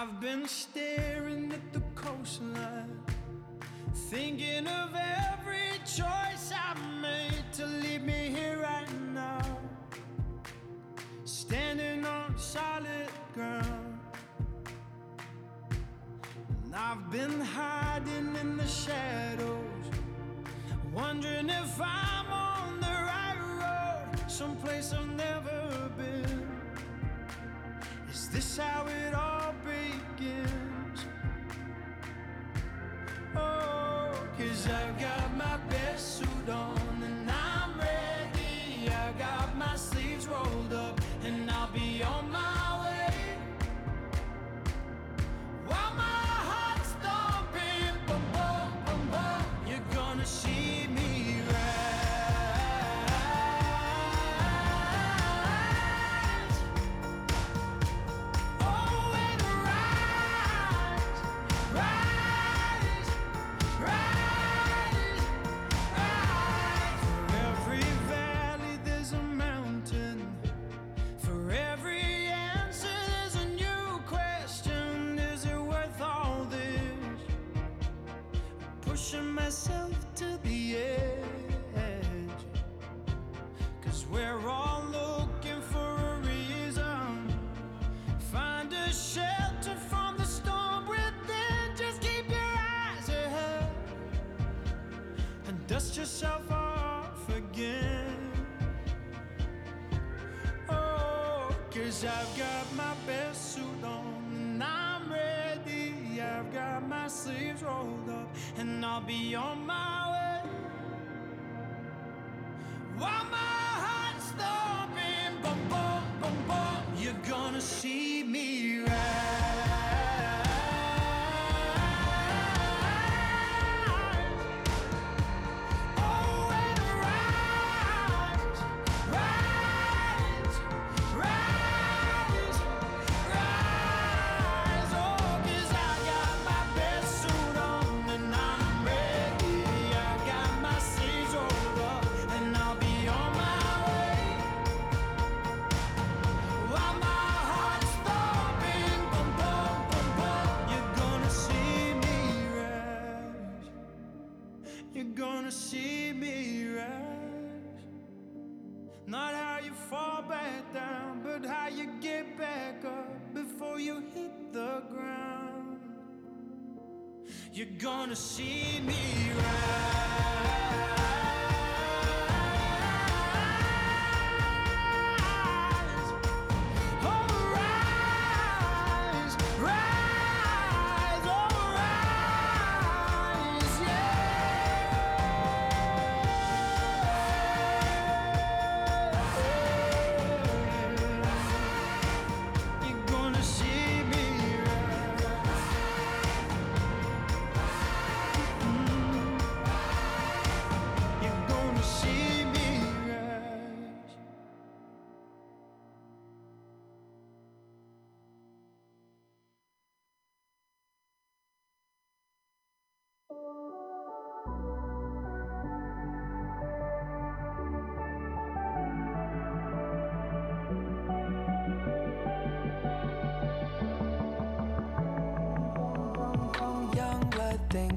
I've been staring at the coastline, thinking of every choice I've made to leave me here right now, standing on solid ground. And I've been hiding in the shadows, wondering if I'm on the right road, someplace I've never been. Is this how it all begins? Oh, cause I've got my best I've got my best suit on and I'm ready. I've got my sleeves rolled up and I'll be on. ground. You're gonna see me rise.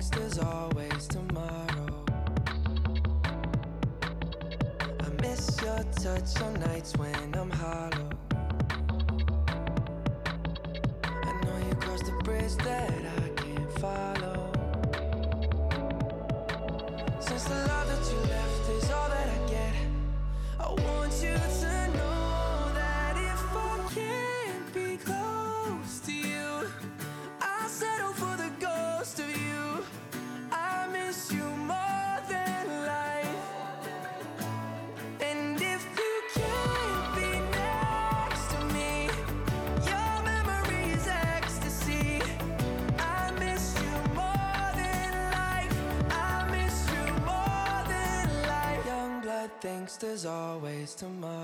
there's always tomorrow. I miss your touch on there's always tomorrow.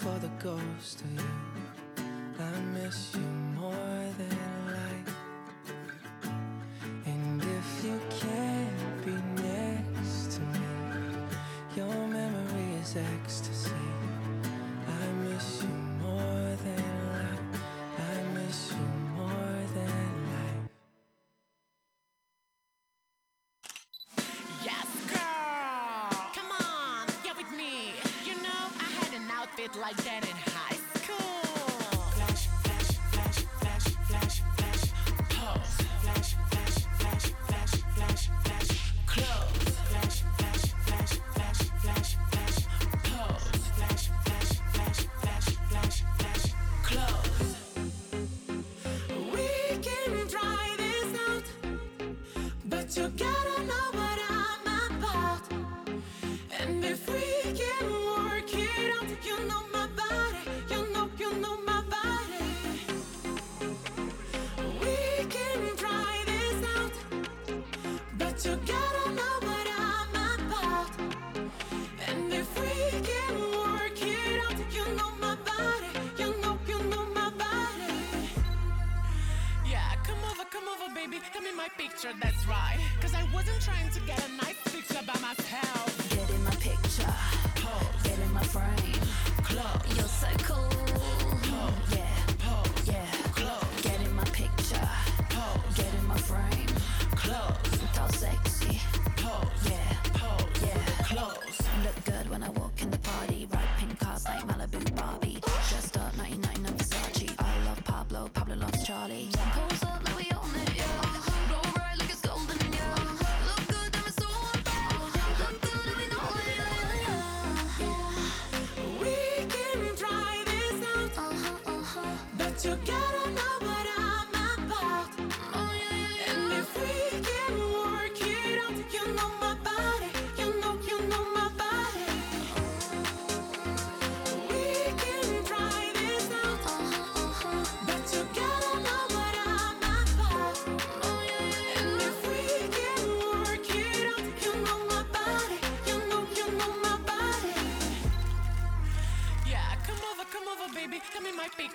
for the ghost of you. I miss you more than life. And if you can't be next to me, your memory is extra.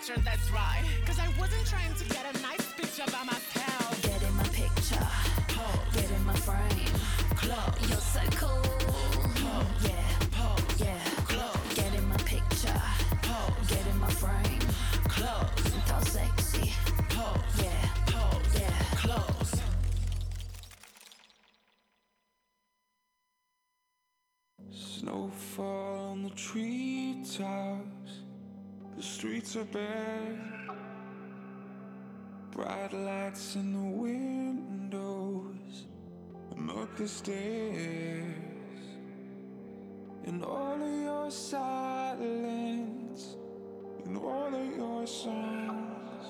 adventure, let's ride. Bare. Bright lights in the windows, and up the stairs. And all of your silence, in all of your songs,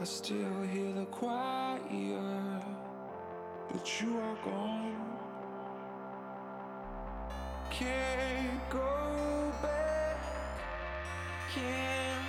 I still hear the choir, but you are gone. Can't go back can't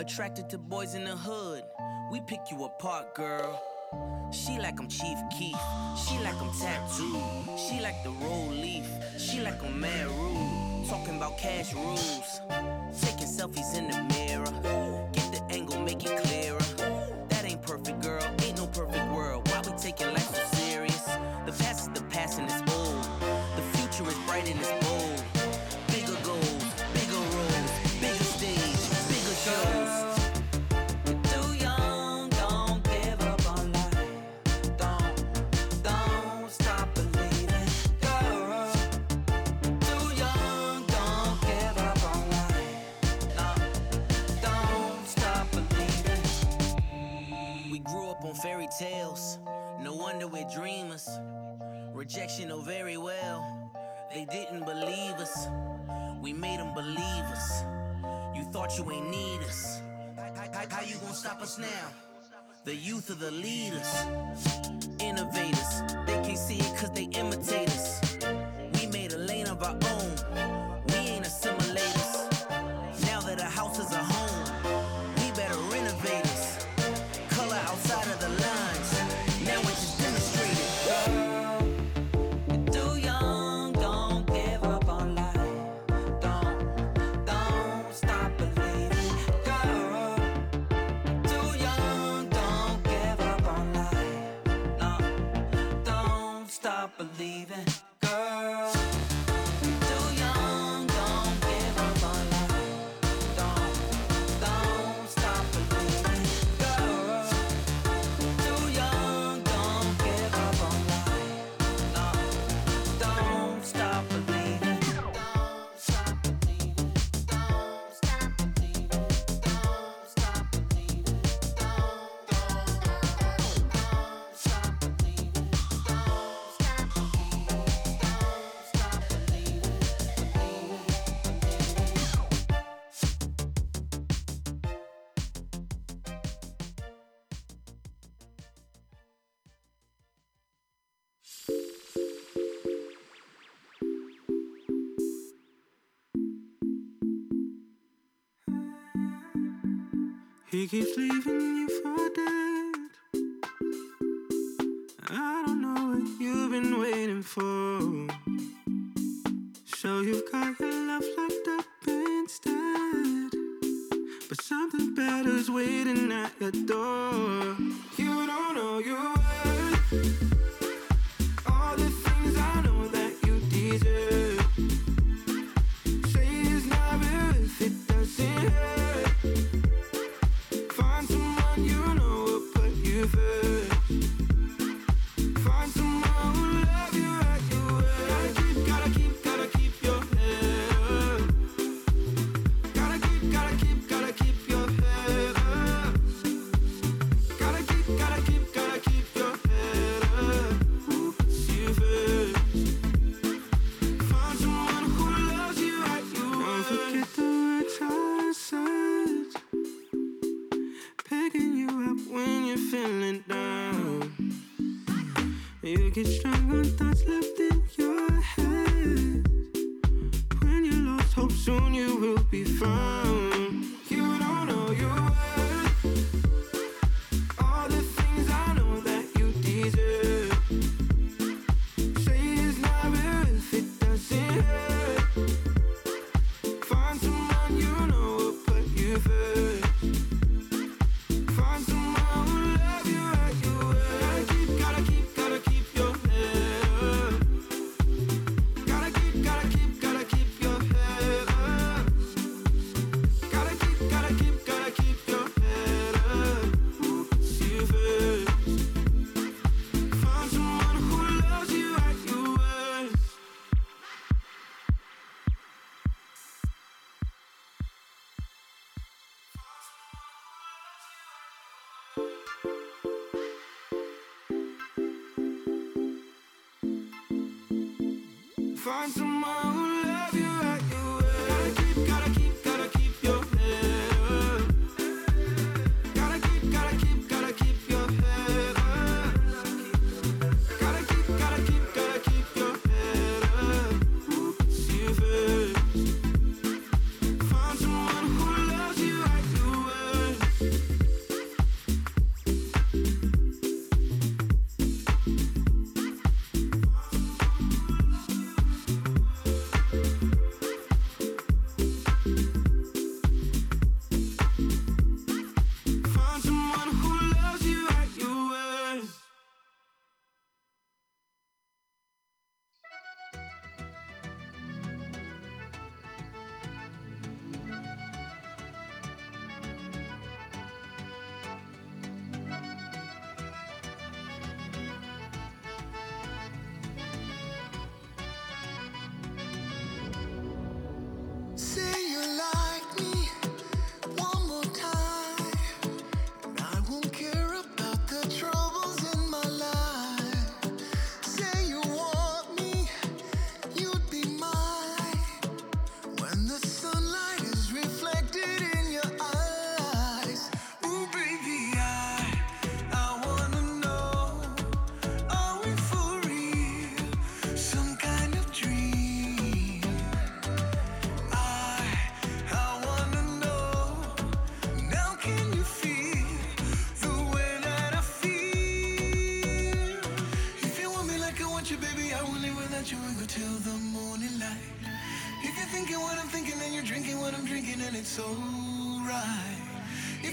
Attracted to boys in the hood, we pick you apart, girl. She like I'm Chief Keith. she like I'm tattooed, she like the roll leaf, she like I'm mad rude. Talking about cash rules, taking selfies in the mirror. wonder we're dreamers. Rejection, know very well. They didn't believe us. We made them believe us. You thought you ain't need us. How, you gonna stop us now? The youth are the leaders, innovators. They can't see it cause they us. He keeps leaving you for dead. I don't know what you've been waiting for. So you've got your love locked up instead. But something better's waiting at your door. You don't know your worth. Get strong on thoughts left in your head. When you lost hope, soon you will be fine. find some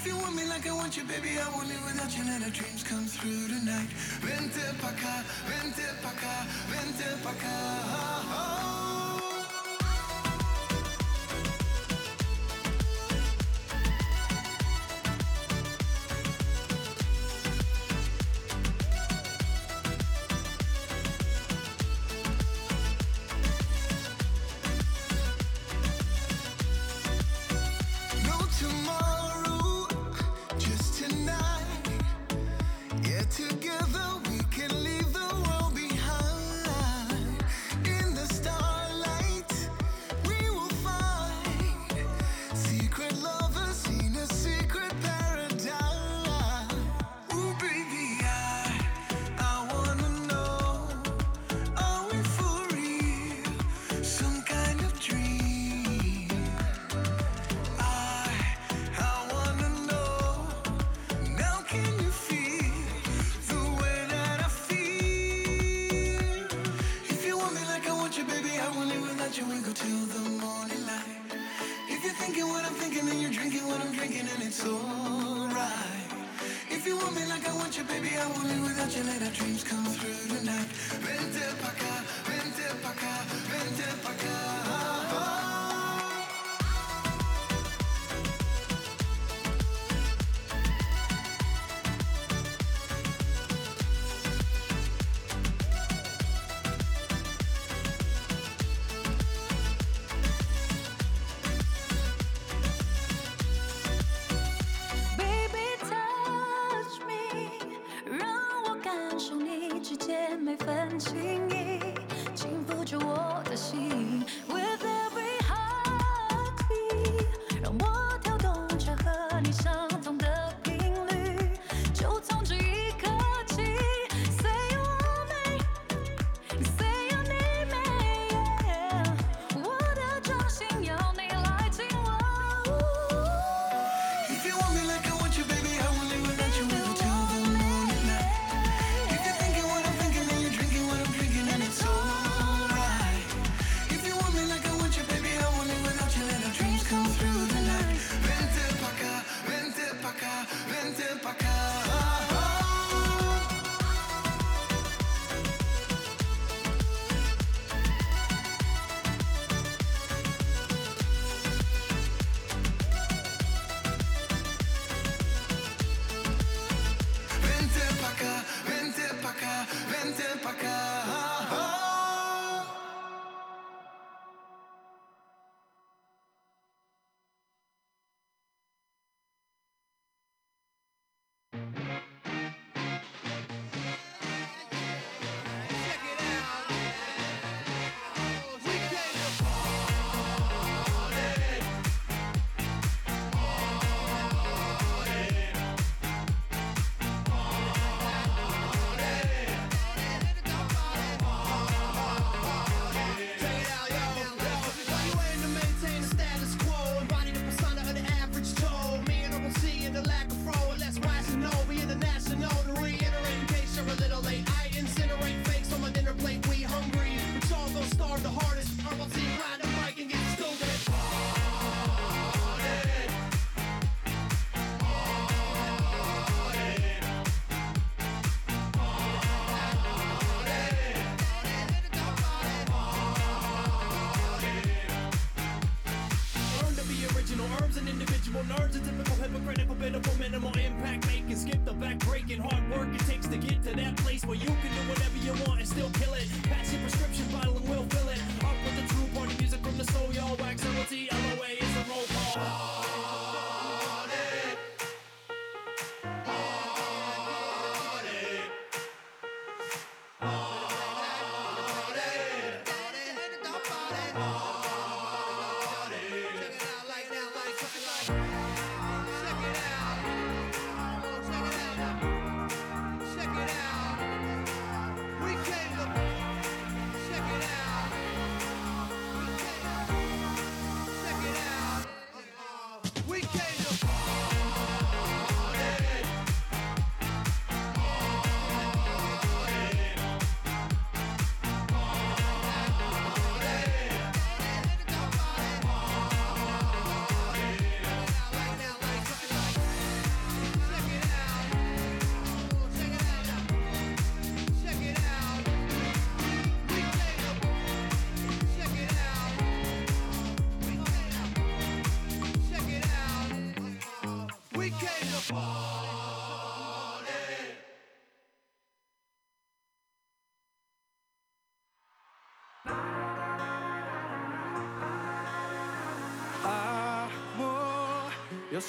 you want me like I want you, baby, I won't live without you. Let our dreams come through tonight. Vente paca, vente paca, acá, vente pa' acá.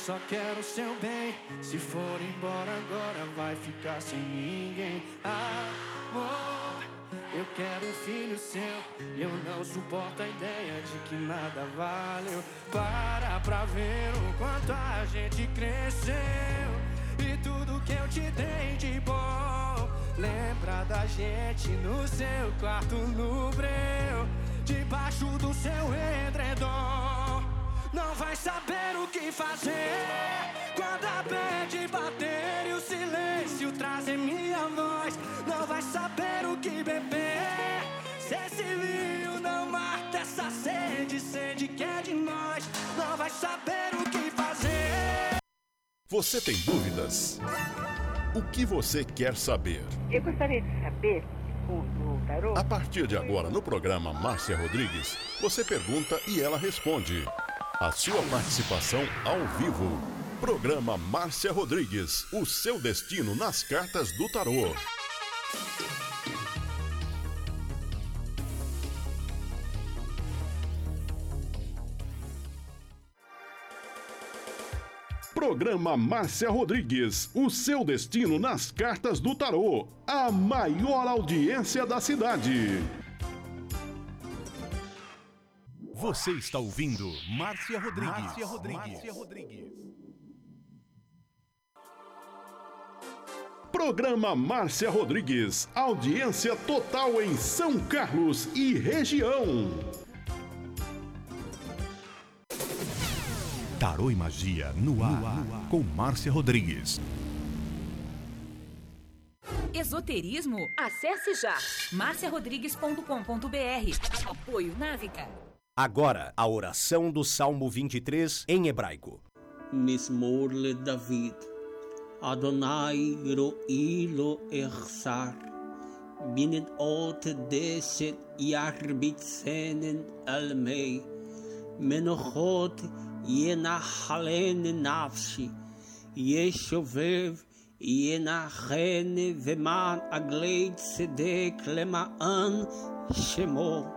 Só quero seu bem. Se for embora agora, vai ficar sem ninguém. Amor, eu quero um filho seu. Eu não suporto a ideia de que nada valeu. Para pra ver o quanto a gente cresceu. E tudo que eu te dei de bom. Lembra da gente no seu quarto no breu. Debaixo do seu edredom. Não vai saber o que fazer quando a bad bater e o silêncio trazer minha voz. Não vai saber o que beber se esse vinho não mata essa sede, sede que é de nós. Não vai saber o que fazer. Você tem dúvidas? O que você quer saber? Eu gostaria de saber, A partir de agora, no programa Márcia Rodrigues, você pergunta e ela responde. A sua participação ao vivo. Programa Márcia Rodrigues, o seu destino nas cartas do tarô. Programa Márcia Rodrigues, o seu destino nas cartas do tarô. A maior audiência da cidade. Você está ouvindo Márcia Rodrigues. Márcia Rodrigues. Márcia Rodrigues. Programa Márcia Rodrigues, audiência total em São Carlos e região. Tarô e Magia no ar, com Márcia Rodrigues. Esoterismo? Acesse já marciarodrigues.com.br. Apoio Návica. Agora, a oração do Salmo 23 em hebraico. מזמור לדוד. אדוני רואי לו אחסר. בנדעות דשת ירביצנן על מי. מנוחות ינחלן נפשי. ישובב ינחן ומען עגלי צדק למען שמו.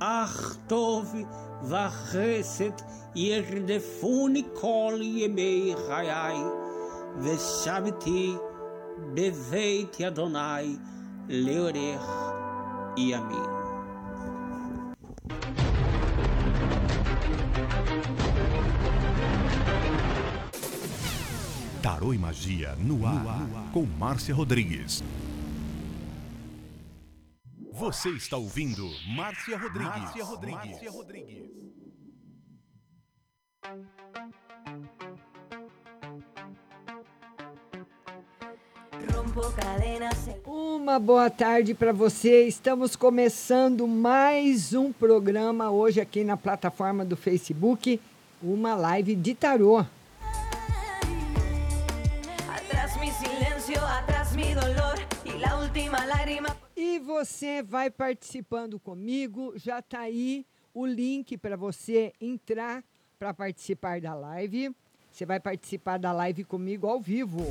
אך טוב וחסד ירדפוני כל ימי חיי, ושבתי בבית אדוני לאורך ימים. Tarô e Magia no ar, com Márcia Rodrigues. Você está ouvindo Márcia Rodrigues. Márcia Rodrigues. Márcia Rodrigues. Uma boa tarde para você. Estamos começando mais um programa hoje aqui na plataforma do Facebook, uma live de tarô. Atrás mi silencio, atrás mi dolor y la última lágrima. E você vai participando comigo. Já está aí o link para você entrar para participar da live. Você vai participar da live comigo ao vivo.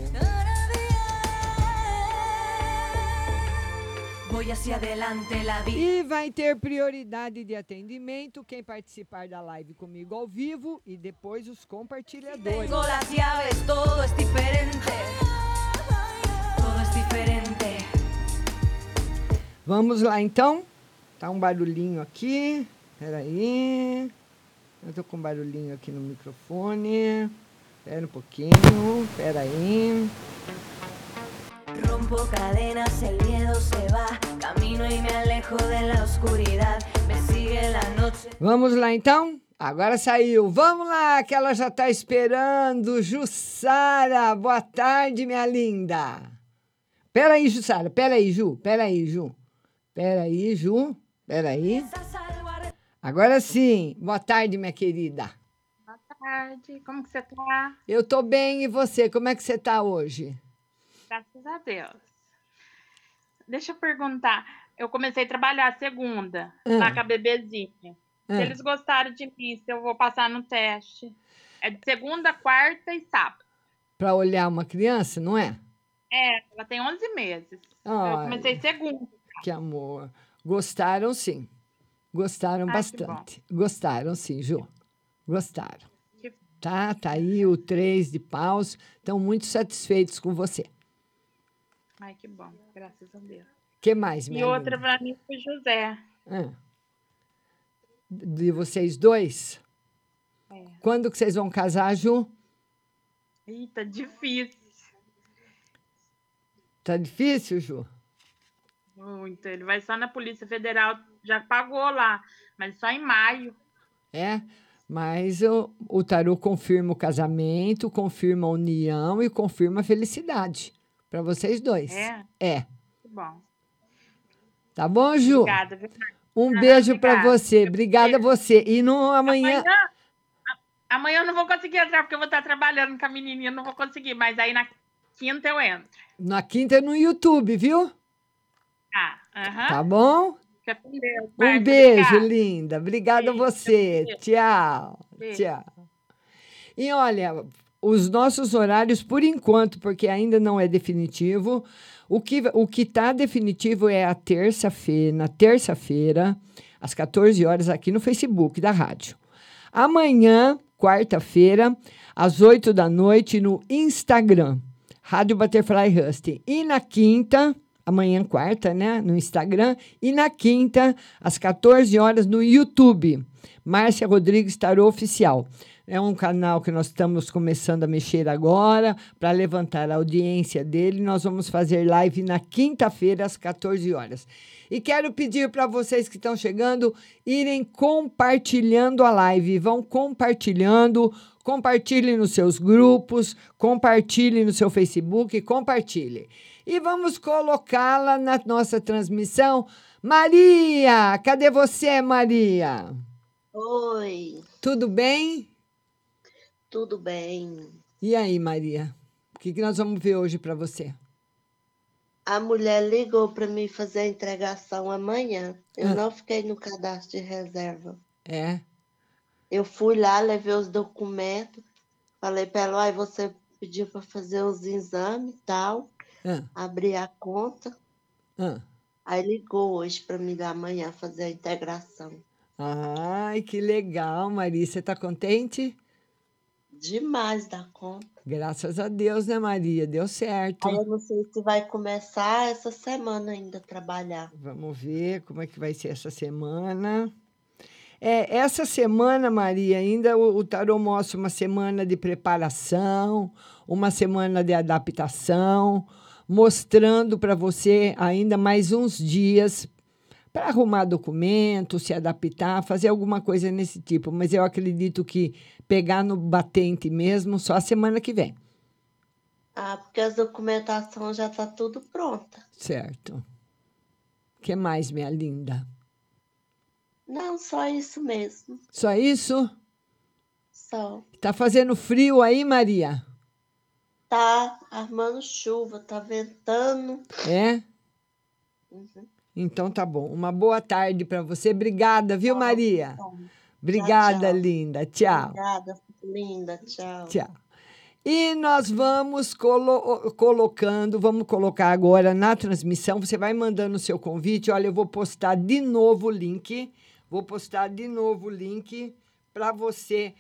E vai ter prioridade de atendimento quem participar da live comigo ao vivo e depois os compartilhadores. Tengo las llaves, todo es diferente. Todo es diferente. Vamos lá então? Tá um barulhinho aqui. Peraí. Eu tô com um barulhinho aqui no microfone. Espera um pouquinho. Peraí. Rompo cadenas, el miedo se va. Camino y me alejo de la oscuridad. Me sigue la noche. Vamos lá então? Agora saiu. Vamos lá, que ela já está esperando. Jussara, boa tarde, minha linda. Peraí, Jussara, peraí, Ju, peraí, Ju. Peraí, Ju, peraí. Agora sim. Boa tarde, minha querida. Boa tarde. Como que você tá? Eu tô bem, e você? Como é que você tá hoje? Graças a Deus. Deixa eu perguntar. Eu comecei a trabalhar segunda, Ah. lá com a bebezinha. Ah. Se eles gostaram de mim, se eu vou passar no teste. É de segunda, quarta e sábado. Pra olhar uma criança, não é? É, ela tem 11 meses. Eu comecei segunda. Que amor. Gostaram, sim. Gostaram Ai, bastante. Gostaram, sim, Ju. Gostaram. Que- Tá, tá aí o três de paus. Estão muito satisfeitos com você. Ai, que bom. Graças a Deus. que mais, E minha outra pra mim foi José. Ah. De vocês dois? É. Quando que vocês vão casar, Ju? Eita, difícil. Tá difícil, Ju? Muito. Ele vai só na Polícia Federal. Já pagou lá, mas só em maio. É, mas o, o tarô confirma o casamento, confirma a união e confirma a felicidade para vocês dois. É? É. Bom. Tá bom, Ju? Obrigada? Um Ah, beijo para você. Obrigada a você. E no amanhã. Amanhã, amanhã eu não vou conseguir entrar, porque eu vou estar trabalhando com a menininha, não vou conseguir. Mas aí na quinta eu entro. Na quinta é no YouTube, viu? Tá, aham. Tá bom? Deus. Um beijo, obrigada. linda. Obrigada a você. Tchau. Beijo. Tchau. E olha, os nossos horários, por enquanto, porque ainda não é definitivo, o que o que está definitivo é a terça-feira, na terça-feira, às 14 horas, aqui no Facebook da rádio. Amanhã, quarta-feira, às 8 da noite, no Instagram, Rádio Butterfly Husting. E na quinta, amanhã, quarta, né? No Instagram. E na quinta, às 14 horas, no YouTube. Márcia Rodrigues Tarô Oficial. É um canal que nós estamos começando a mexer agora para levantar a audiência dele. Nós vamos fazer live na quinta-feira, às 14 horas. E quero pedir para vocês que estão chegando irem compartilhando a live. Vão compartilhando, compartilhem nos seus grupos, compartilhem no seu Facebook, compartilhem. E vamos colocá-la na nossa transmissão. Maria, cadê você, Maria? Oi, Tudo bem? tudo bem? E aí, Maria? O que, que nós vamos ver hoje para você? A mulher ligou para mim fazer a entregação amanhã. Eu Ah. não fiquei no cadastro de reserva. É? Eu fui lá, levei os documentos, falei para ela, "Ai, você pediu para fazer os exames e tal, Ah, abri a conta. ah. Aí ligou hoje para mim da manhã fazer a integração. Ai, que legal, Maria. Você está contente? Demais da conta. Graças a Deus, né, Maria? Deu certo. Aí eu não sei se vai começar essa semana ainda a trabalhar. Vamos ver como é que vai ser essa semana. É, essa semana, Maria, ainda o, o tarô mostra uma semana de preparação, uma semana de adaptação, mostrando para você ainda mais uns dias para arrumar documento, se adaptar, fazer alguma coisa nesse tipo. Mas eu acredito que pegar no batente mesmo só a semana que vem. Ah, porque as documentação já tá tudo pronta. Certo. O que mais, minha linda? Não, só isso mesmo. Só isso? Só. Tá fazendo frio aí, Maria? Tá armando chuva, tá ventando. É? Uhum. Então tá bom. Uma boa tarde para você. Obrigada, viu, Maria? Bom, Obrigada, tchau. linda. Tchau. Obrigada, linda. Tchau. Tchau. E nós vamos colo- colocando, vamos colocar agora na transmissão. Você vai mandando o seu convite. Olha, eu vou postar de novo o link. Vou postar de novo o link para você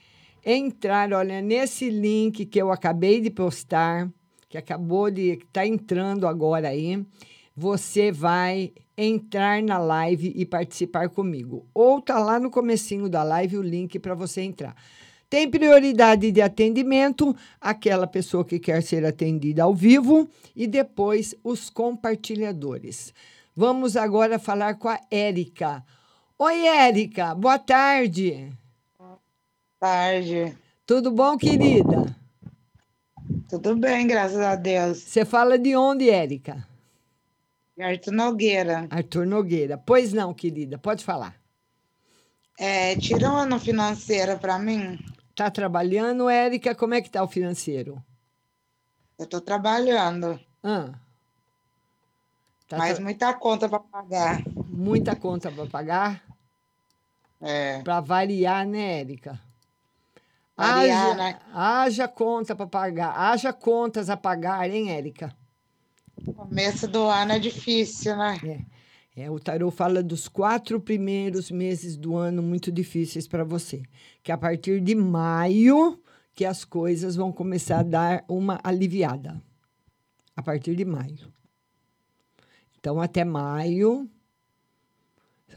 entrar. Olha, nesse link que eu acabei de postar, que acabou de. que está entrando agora aí. Você vai entrar na live e participar comigo. Ou tá lá no comecinho da live o link para você entrar. Tem prioridade de atendimento aquela pessoa que quer ser atendida ao vivo e depois os compartilhadores. Vamos agora falar com a Érica. Oi, Érica, boa tarde. Tarde. Tudo bom, querida? Tudo bem, graças a Deus. Você fala de onde, Érica? Arthur Nogueira. Arthur Nogueira. Pois não, querida, pode falar. É, tira ano financeiro para mim. Tá trabalhando, Érica? Como é que tá o financeiro? Eu tô trabalhando, Ah. Tá mas tra- muita conta para pagar. Muita conta para pagar? É. Para variar, né, Érica? Haja, haja conta para pagar. Haja contas a pagar, hein, Érica? Começo do ano é difícil, né? É, o tarô fala dos quatro primeiros meses do ano muito difíceis para você. Que a partir de maio que as coisas vão começar a dar uma aliviada. A partir de maio. Então, até maio,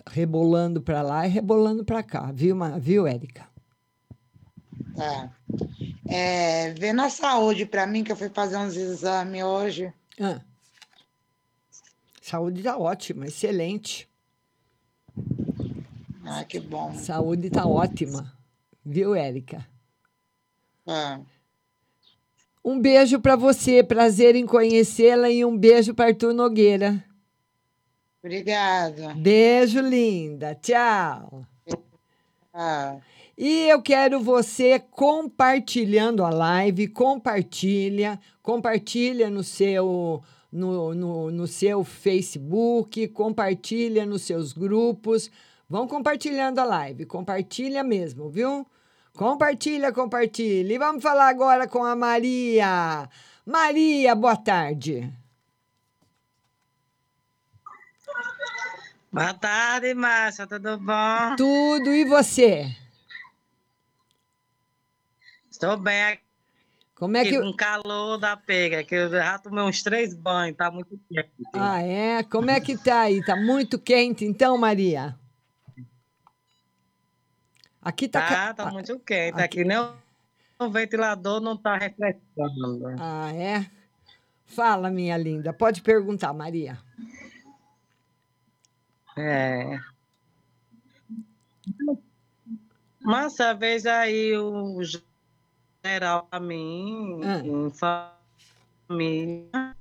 rebolando para lá e rebolando para cá, viu, viu, Érica? Tá. É, vê na saúde para mim, que eu fui fazer uns exames hoje. Ah. Saúde está ótima, excelente. Ah, que bom. Saúde está ótima, viu, Érica? Ah, Um beijo para você, prazer em conhecê-la e um beijo para Arthur Nogueira. obrigada. Beijo, linda. Tchau. Ah, E eu quero você compartilhando a live, compartilha, compartilha no seu no, no, no seu Facebook, compartilha nos seus grupos. Vão compartilhando a live, compartilha mesmo, viu? Compartilha, compartilha. E vamos falar agora com a Maria. Maria, boa tarde. Boa tarde, Márcia, tudo bom? Tudo e você? Estou bem aqui Como é que com calor da pega, que eu já tomei uns três banhos, tá muito quente. Ah, é? Como é que tá aí? Tá muito quente então, Maria? Aqui tá. Tá, tá muito quente. Aqui nem o- o ventilador não tá refrescando. Ah, é? Fala, minha linda. Pode perguntar, Maria. É. Márcia, veja aí o geral pra mim, Ah. em família.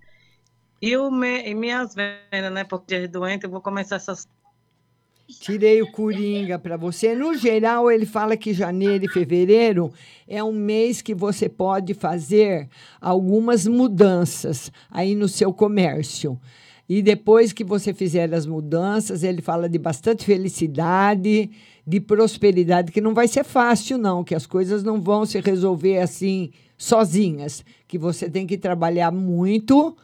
E, o me, e minhas vendas, né? Porque dia doente eu vou começar essas Tirei o Coringa para você. No geral, ele fala que janeiro e fevereiro é um mês que você pode fazer algumas mudanças aí no seu comércio. E depois que você fizer as mudanças, ele fala de bastante felicidade, de prosperidade, que não vai ser fácil, não, que as coisas não vão se resolver assim sozinhas, que você tem que trabalhar muito,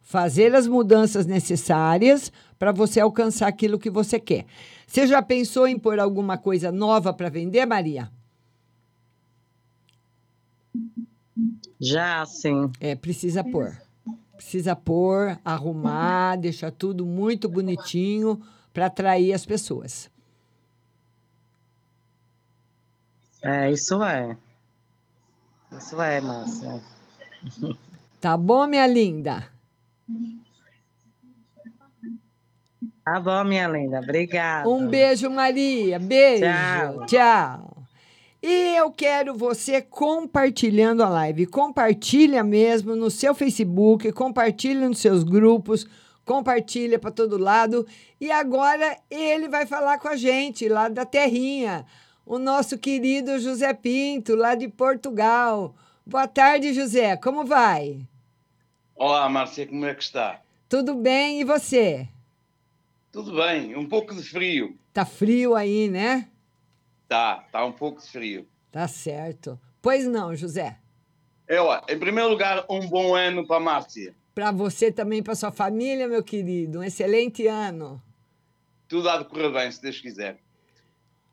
fazer as mudanças necessárias para você alcançar aquilo que você quer. Você já pensou em pôr alguma coisa nova para vender, Maria? Já, sim. É, precisa pôr. Precisa pôr, arrumar, deixar tudo muito bonitinho para atrair as pessoas. É, isso é. Isso é, Márcia. Tá bom, minha linda? Tá bom, minha linda. Obrigada. Um beijo, Maria. Beijo. Tchau. Tchau. E eu quero você compartilhando a live. Compartilha mesmo no seu Facebook, compartilha nos seus grupos, compartilha para todo lado. E agora ele vai falar com a gente lá da terrinha, o nosso querido José Pinto, lá de Portugal. Boa tarde, José. Como vai? Olá, Márcia, como é que está? Tudo bem e você? Tudo bem, um pouco de frio. Tá frio aí, né? Tá, tá um pouco de frio. Tá certo. Pois não, José. É, ó, em primeiro lugar, um bom ano para Márcia. Para você também, para sua família, meu querido. Um excelente ano. Tudo há de correr bem, se Deus quiser.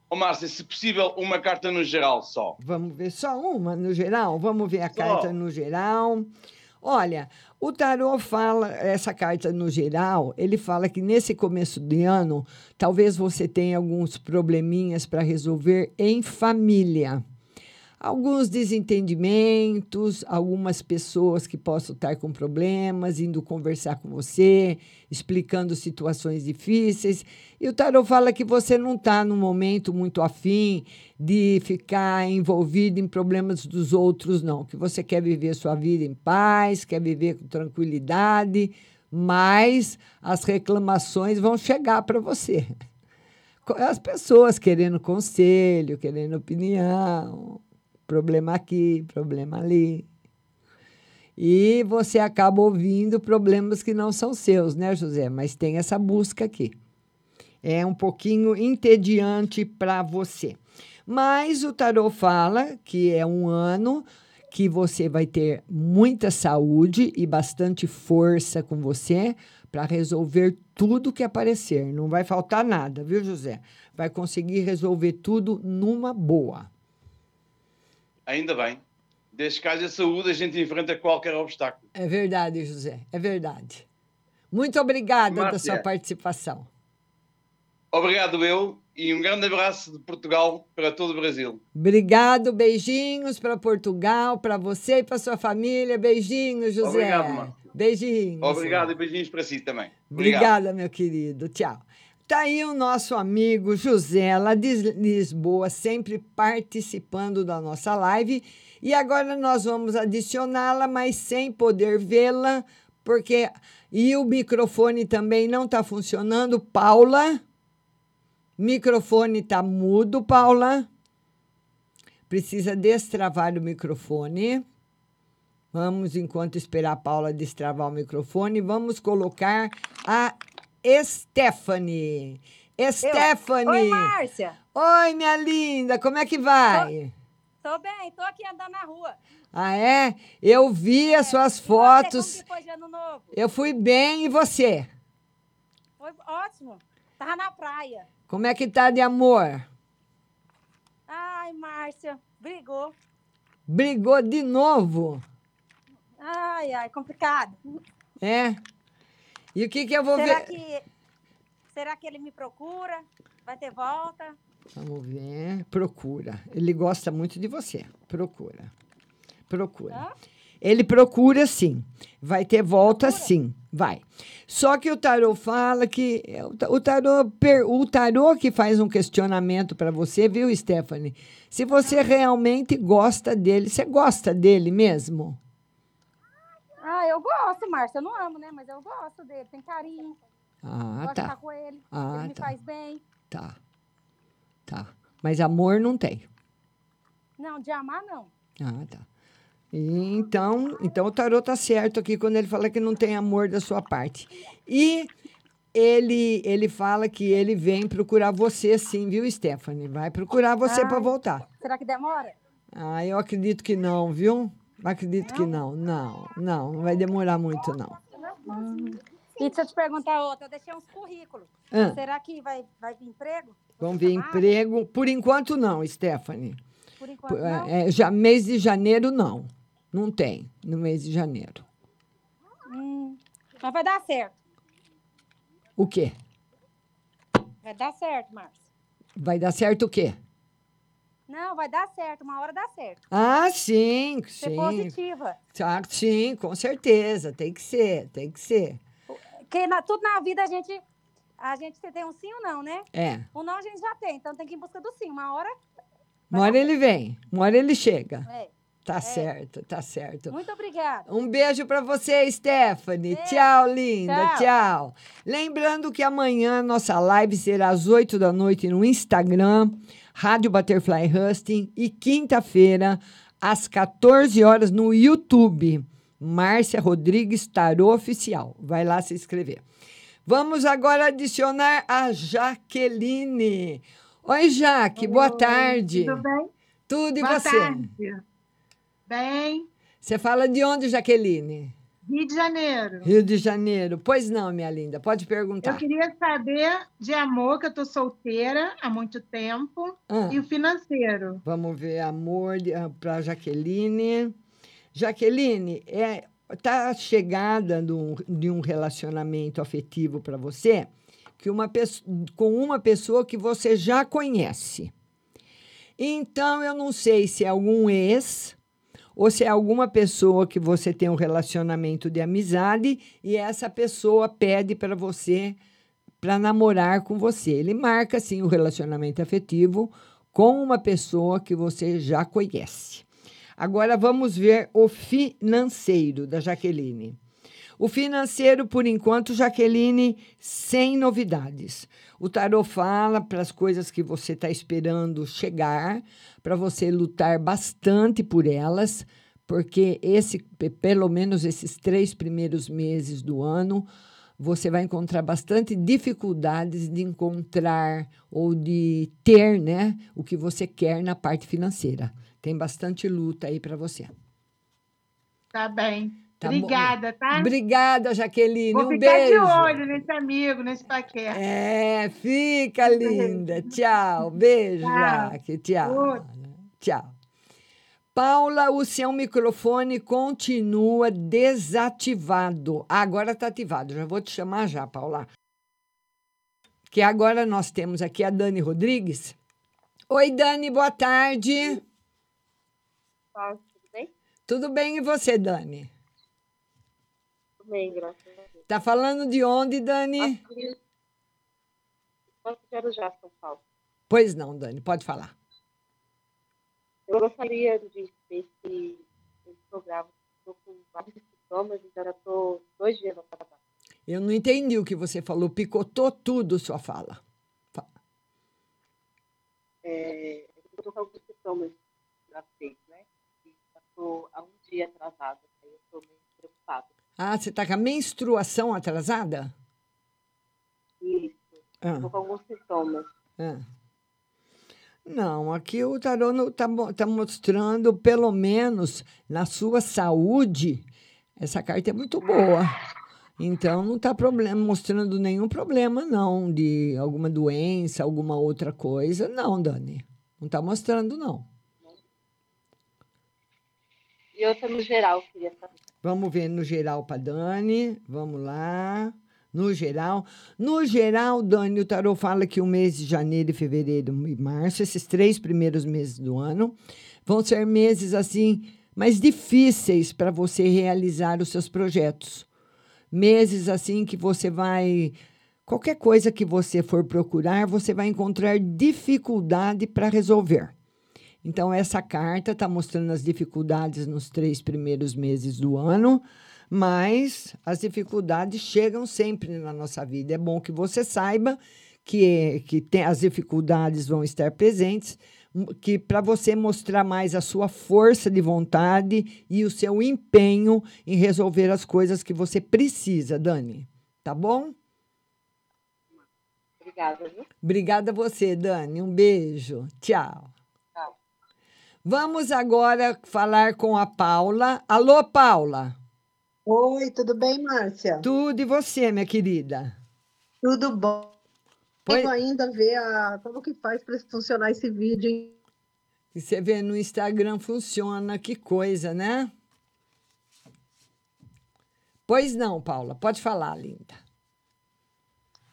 Ô, Márcia, se possível, uma carta no geral só. Vamos ver só uma no geral? Vamos ver a Só. carta no geral. Olha, o tarô fala, essa carta no geral, ele fala que nesse começo de ano, talvez você tenha alguns probleminhas para resolver em família. Alguns desentendimentos, algumas pessoas que possam estar com problemas, indo conversar com você, explicando situações difíceis. E o tarot fala que você não está no momento muito afim de ficar envolvido em problemas dos outros, não. Que você quer viver sua vida em paz, quer viver com tranquilidade, mas as reclamações vão chegar para você. As pessoas querendo conselho, querendo opinião. Problema aqui, problema ali. E você acaba ouvindo problemas que não são seus, né, José? Mas tem essa busca aqui. É um pouquinho entediante para você. Mas o tarô fala que é um ano que você vai ter muita saúde e bastante força com você para resolver tudo que aparecer. Não vai faltar nada, viu, José? Vai conseguir resolver tudo numa boa. Ainda bem. Desde que haja saúde, a gente enfrenta qualquer obstáculo. É verdade, José. É verdade. Muito obrigada da Márcia. sua participação. Obrigado eu e um grande abraço de Portugal para todo o Brasil. Obrigado, beijinhos para Portugal, para você e para sua família. Beijinhos, José. Obrigado, Márcia. Beijinhos. Obrigado e beijinhos para si também. Obrigado. Obrigada, meu querido. Tchau. Tá aí o nosso amigo José, lá de Lisboa, sempre participando da nossa live. E agora nós vamos adicioná-la, mas sem poder vê-la, porque. E o microfone também não está funcionando. Paula. Microfone está mudo, Paula. Precisa destravar o microfone. Vamos, enquanto esperar a Paula destravar o microfone, vamos colocar a Stephanie. Stephanie. Oi, Márcia. Oi, minha linda, como é que vai? Tô bem, tô aqui andando na rua. Ah, é? Eu vi as suas E você, fotos. como que foi de ano novo? Eu fui bem, e você? Foi ótimo. Tava na praia. Como é que tá de amor? Ai, Márcia, brigou. Brigou de novo? Ai, ai, complicado. É? E o que que eu vou será ver? que será que ele me procura? Vai ter volta? Vamos ver. Procura. Ele gosta muito de você. Procura. Procura. Ele procura sim. Vai ter volta sim. Vai. Só que o tarô fala que o ta- o tarô, o tarô que faz um questionamento para você, viu, Stephanie? Se você realmente gosta dele, você gosta dele mesmo? Ah, eu gosto, Márcia. Eu não amo, né? Mas eu gosto dele. Tem carinho. Ah, gosto de tá. estar com ele. Ah, ele me tá. faz bem. Tá. Tá. Mas amor não tem. Não, de amar, não. Ah, tá. E Então, então o tarô tá certo aqui quando ele fala que não tem amor da sua parte. E ele ele fala que ele vem procurar você sim, viu, Stephanie? Vai procurar você para voltar. Será que demora? Ah, eu acredito que não, viu? Acredito que não. Não, não, não vai demorar muito não. Hum. E deixa eu te perguntar outra. Eu deixei uns currículos. Ah. Será que vai, vai vir emprego? Vão vir emprego. Por enquanto não, Stephanie. Por enquanto, Por- não? é, já mês de janeiro não. Não tem no mês de janeiro. Hum, mas vai dar certo. O quê? Vai dar certo, Márcia. Vai dar certo o quê? Não, vai dar certo. Uma hora dá certo. Ah, sim, Ser sim. positiva. Ah, sim, com certeza. Tem que ser, tem que ser. Porque na, tudo na vida a gente, a gente tem um sim ou não, né? É. O não a gente já tem, então tem que ir em busca do sim. Uma hora. Uma hora ele vem, uma hora ele chega. É. Tá certo, tá certo. Muito obrigada. Um beijo para você, Stephanie. Tchau, linda. Tchau. Tchau. Lembrando que amanhã nossa live será às 8 da noite no Instagram, Rádio Butterfly Husting, e quinta-feira, às 14 horas, no YouTube, Márcia Rodrigues Tarô Oficial. Vai lá se inscrever. Vamos agora adicionar a Jaqueline. Oi, Jaque, boa tarde. tudo bem? Tudo e Boa você? tarde. Bem, Você fala de onde, Jaqueline? Rio de Janeiro. Rio de Janeiro. Pois não, minha linda, pode perguntar. Eu queria saber de amor, que eu estou solteira há muito tempo, Ah. e o financeiro. Vamos ver, amor para Jaqueline. Jaqueline, é, tá a chegada de um, de um relacionamento afetivo para você que uma com uma pessoa que você já conhece. Então, eu não sei se é algum ex ou se é alguma pessoa que você tem um relacionamento de amizade e essa pessoa pede para você para namorar com você. Ele marca sim o relacionamento afetivo com uma pessoa que você já conhece. Agora vamos ver o financeiro da Jaqueline. O financeiro, por enquanto, Jaqueline, sem novidades. O tarô fala para as coisas que você está esperando chegar, para você lutar bastante por elas, porque esse, pe- pelo menos esses três primeiros meses do ano, você vai encontrar bastante dificuldades de encontrar ou de ter, né, o que você quer na parte financeira. Tem bastante luta aí para você. Tá bem. Tá bom. Obrigada, tá? Obrigada, Jaqueline. Vou um ficar beijo. de olho nesse amigo, nesse paquete. É, fica linda. Tchau. Beijo, Tchau. Jaque. Tchau. Tchau. Paula, o seu microfone continua desativado. Ah, agora está ativado. Já vou te chamar já, Paula. Que agora nós temos aqui a Dani Rodrigues. Oi, Dani, boa tarde. tudo bem? Tudo bem e você, Dani? Bem, graças a Deus. Tá falando de onde, Dani? Posso quero já, São Paulo. Pois não, Dani, pode falar. Eu gostaria de ver esse, esse programa. Estou com vários sintomas e já estou dois dias no trabalho. Eu não entendi o que você falou, picotou tudo sua fala. É, eu estou com alguns sintomas na frente, né? E já estou há um dia atrasada. Aí eu estou meio preocupada. Ah, você está com a menstruação atrasada? Isso. Ah. Estou com alguns sintomas. Ah. Não, aqui o tarô está tá mostrando, pelo menos na sua saúde, essa carta é muito boa. Então, não está mostrando nenhum problema, não, de alguma doença, alguma outra coisa. Não, Dani. Não está mostrando, não. E outra no geral, queria saber. Vamos ver no geral para Dani. Vamos lá. No geral. No geral, Dani, o Tarô fala que o mês de janeiro, fevereiro e março, esses três primeiros meses do ano, vão ser meses assim mais difíceis para você realizar os seus projetos. Meses assim que você vai. Qualquer coisa que você for procurar, você vai encontrar dificuldade para resolver. Então, essa carta está mostrando as dificuldades nos três primeiros meses do ano, mas as dificuldades chegam sempre na nossa vida. É bom que você saiba que, que tem, as dificuldades vão estar presentes, que para você mostrar mais a sua força de vontade e o seu empenho em resolver as coisas que você precisa, Dani. Tá bom? Obrigada, viu? Obrigada a você, Dani. Um beijo. Tchau. Tchau. Vamos agora falar com a Paula. Alô, Paula. Oi, tudo bem, Márcia? Tudo e você, minha querida? Tudo bom. Pois- Quero ainda ver a, como que faz para funcionar esse vídeo. hein? Você vê no Instagram funciona, que coisa, né? Pois não, Paula, pode falar, linda.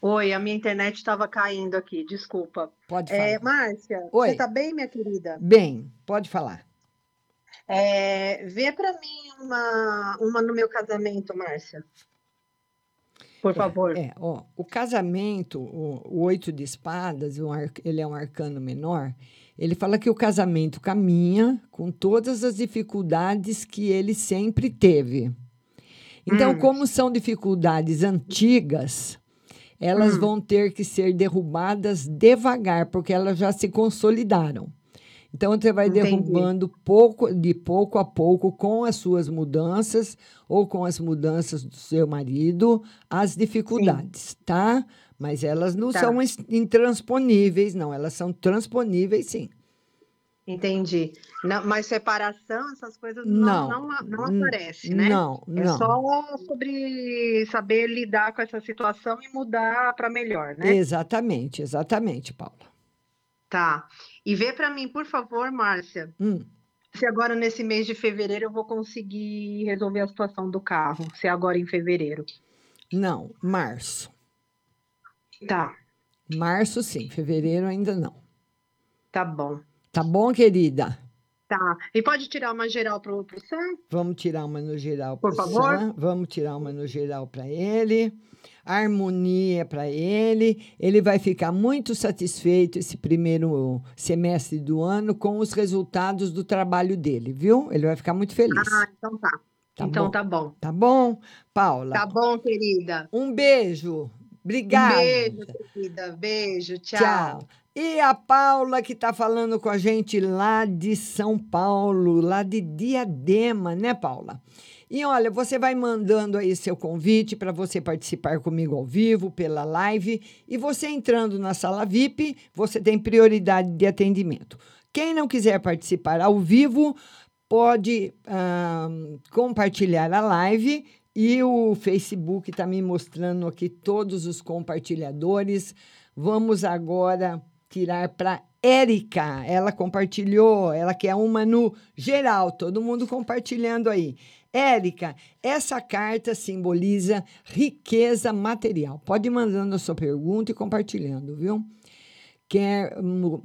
Oi, a minha internet estava caindo aqui, desculpa. Pode É, falar. Márcia, Oi. você tá bem, minha querida? Bem, pode falar. É, vê para mim uma, uma no meu casamento, Márcia. Por favor. É, ó, o casamento, o, o oito de espadas, o ar- ele é um arcano menor. Ele fala que o casamento caminha com todas as dificuldades que ele sempre teve. Então, Hum. como são dificuldades antigas, elas Hum. vão ter que ser derrubadas devagar, porque elas já se consolidaram. Então, você vai Entendi. derrubando pouco, de pouco a pouco, com as suas mudanças ou com as mudanças do seu marido, as dificuldades, tá? Mas elas não Tá. são intransponíveis, não. Elas são transponíveis, sim. Entendi. Não, mas separação, essas coisas não, Não. não, não N- aparece, né? não, É não. só sobre saber lidar com essa situação e mudar para melhor, né? Exatamente, exatamente, Paula. Tá. E vê para mim, por favor, Márcia, Hum. se agora nesse mês de fevereiro eu vou conseguir resolver a situação do carro, se é agora em fevereiro. Não, março. Tá. Março, sim. Fevereiro ainda não. Tá bom. Tá bom, querida? Tá. E pode tirar uma geral pro, pro Sam? Vamos tirar uma no geral Por pro favor. Sam. Vamos tirar uma no geral para ele. Harmonia para ele. Ele vai ficar muito satisfeito esse primeiro semestre do ano com os resultados do trabalho dele, viu? Ele vai ficar muito feliz. Ah, então tá. então bom. tá bom. Tá bom, Paula? Tá bom, querida. Um beijo. Obrigada. Um beijo, querida. Beijo. Tchau. Tchau. E a Paula, que está falando com a gente lá de São Paulo, lá de Diadema, né, Paula? E olha, você vai mandando aí seu convite para você participar comigo ao vivo, pela live. E você entrando na sala VIP, você tem prioridade de atendimento. Quem não quiser participar ao vivo, pode ah, compartilhar a live. E o Facebook está me mostrando aqui todos os compartilhadores. Vamos agora tirar para Érica. Ela compartilhou, ela quer uma no geral, todo mundo compartilhando aí. Érica, essa carta simboliza riqueza material. Pode ir mandando a sua pergunta e compartilhando, viu? Quer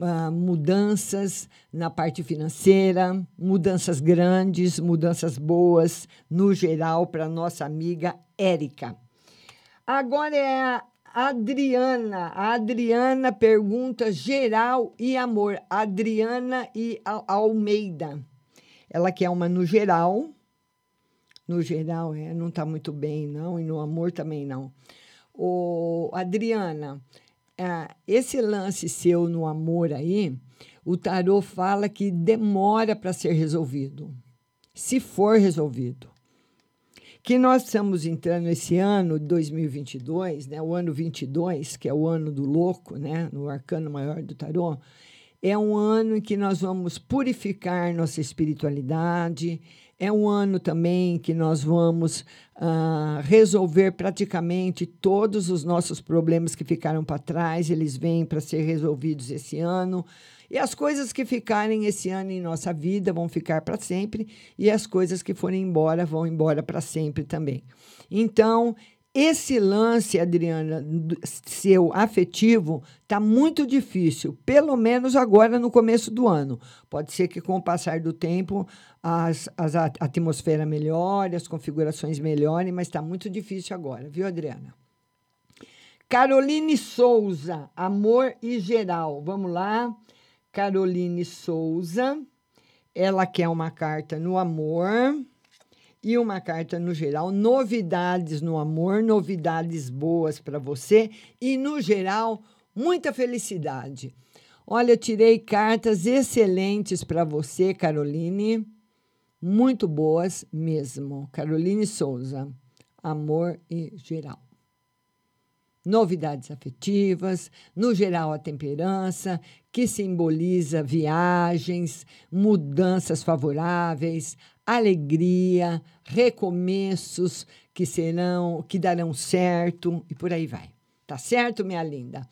ah, mudanças na parte financeira, mudanças grandes, mudanças boas, no geral, para nossa amiga Érica. Agora é a Adriana. A Adriana pergunta geral e amor. Adriana e Al- Almeida. Ela quer uma no geral. No geral, é, não está muito bem, não. E no amor também não. Ô, Adriana, ah, esse lance seu no amor aí, o tarô fala que demora para ser resolvido. Se for resolvido que nós estamos entrando esse ano de 2022, né, o ano 22, que é o ano do louco, né, no arcano maior do tarô, é um ano em que nós vamos purificar nossa espiritualidade, é um ano também que nós vamos ah, resolver praticamente todos os nossos problemas que ficaram para trás, eles vêm para ser resolvidos esse ano. E as coisas que ficarem esse ano em nossa vida vão ficar para sempre, e as coisas que forem embora vão embora para sempre também. Então, esse lance, Adriana, seu afetivo, está muito difícil, pelo menos agora no começo do ano. Pode ser que com o passar do tempo as, as, a atmosfera melhore, as configurações melhorem, mas está muito difícil agora, viu, Adriana? Caroline Souza, Amor e Geral. Vamos lá. Caroline Souza. Ela quer uma carta no amor e uma carta no geral. Novidades no amor, novidades boas para você e, no geral, muita felicidade. Olha, tirei cartas excelentes para você, Caroline. Muito boas mesmo. Caroline Souza. Amor e geral novidades afetivas, no geral a temperança, que simboliza viagens, mudanças favoráveis, alegria, recomeços que serão, que darão certo e por aí vai. Tá certo, minha linda?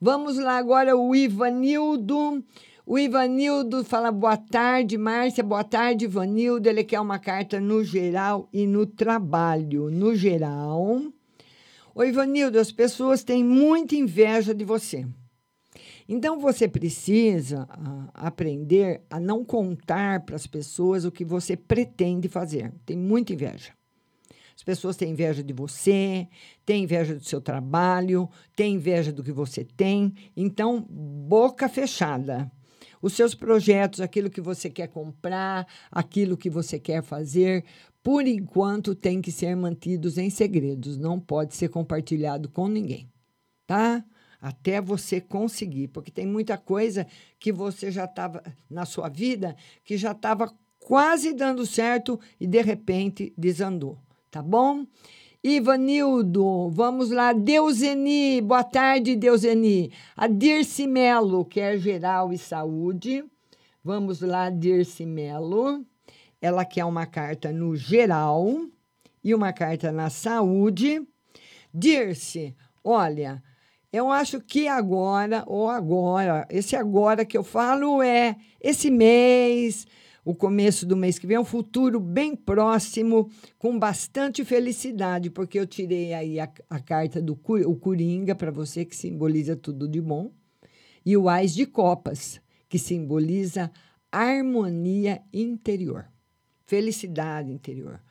Vamos lá agora o Ivanildo. O Ivanildo fala boa tarde, Márcia. Boa tarde, Ivanildo. Ele quer uma carta no geral e no trabalho. No geral, Oi, Ivanildo, as pessoas têm muita inveja de você. Então você precisa ah, aprender a não contar para as pessoas o que você pretende fazer. Tem muita inveja. As pessoas têm inveja de você, têm inveja do seu trabalho, têm inveja do que você tem. Então, boca fechada. Os seus projetos, aquilo que você quer comprar, aquilo que você quer fazer, por enquanto tem que ser mantidos em segredos, não pode ser compartilhado com ninguém, tá? Até você conseguir, porque tem muita coisa que você já estava na sua vida que já estava quase dando certo e de repente desandou, tá bom? Ivanildo, vamos lá. Deuseni, boa tarde, Deuseni. A Dirce Melo, que é geral e saúde. Vamos lá, Dirce Melo. Ela quer uma carta no geral e uma carta na saúde. Dirce, olha, eu acho que agora, ou agora, esse agora que eu falo é esse mês, o começo do mês que vem, um futuro bem próximo, com bastante felicidade, porque eu tirei aí a, a carta do o Coringa para você, que simboliza tudo de bom, e o Ás de Copas, que simboliza harmonia interior, felicidade interior,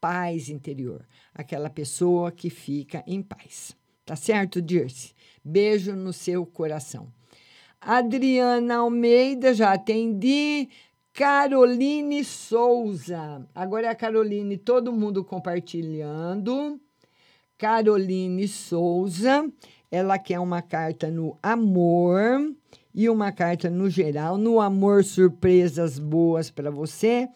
paz interior, aquela pessoa que fica em paz. Tá certo, Dirce? Beijo no seu coração. Adriana Almeida, já atendi. Caroline Souza. Agora é a Caroline, todo mundo compartilhando. Caroline Souza. Ela quer uma carta no amor e uma carta no geral. No amor, surpresas boas para você.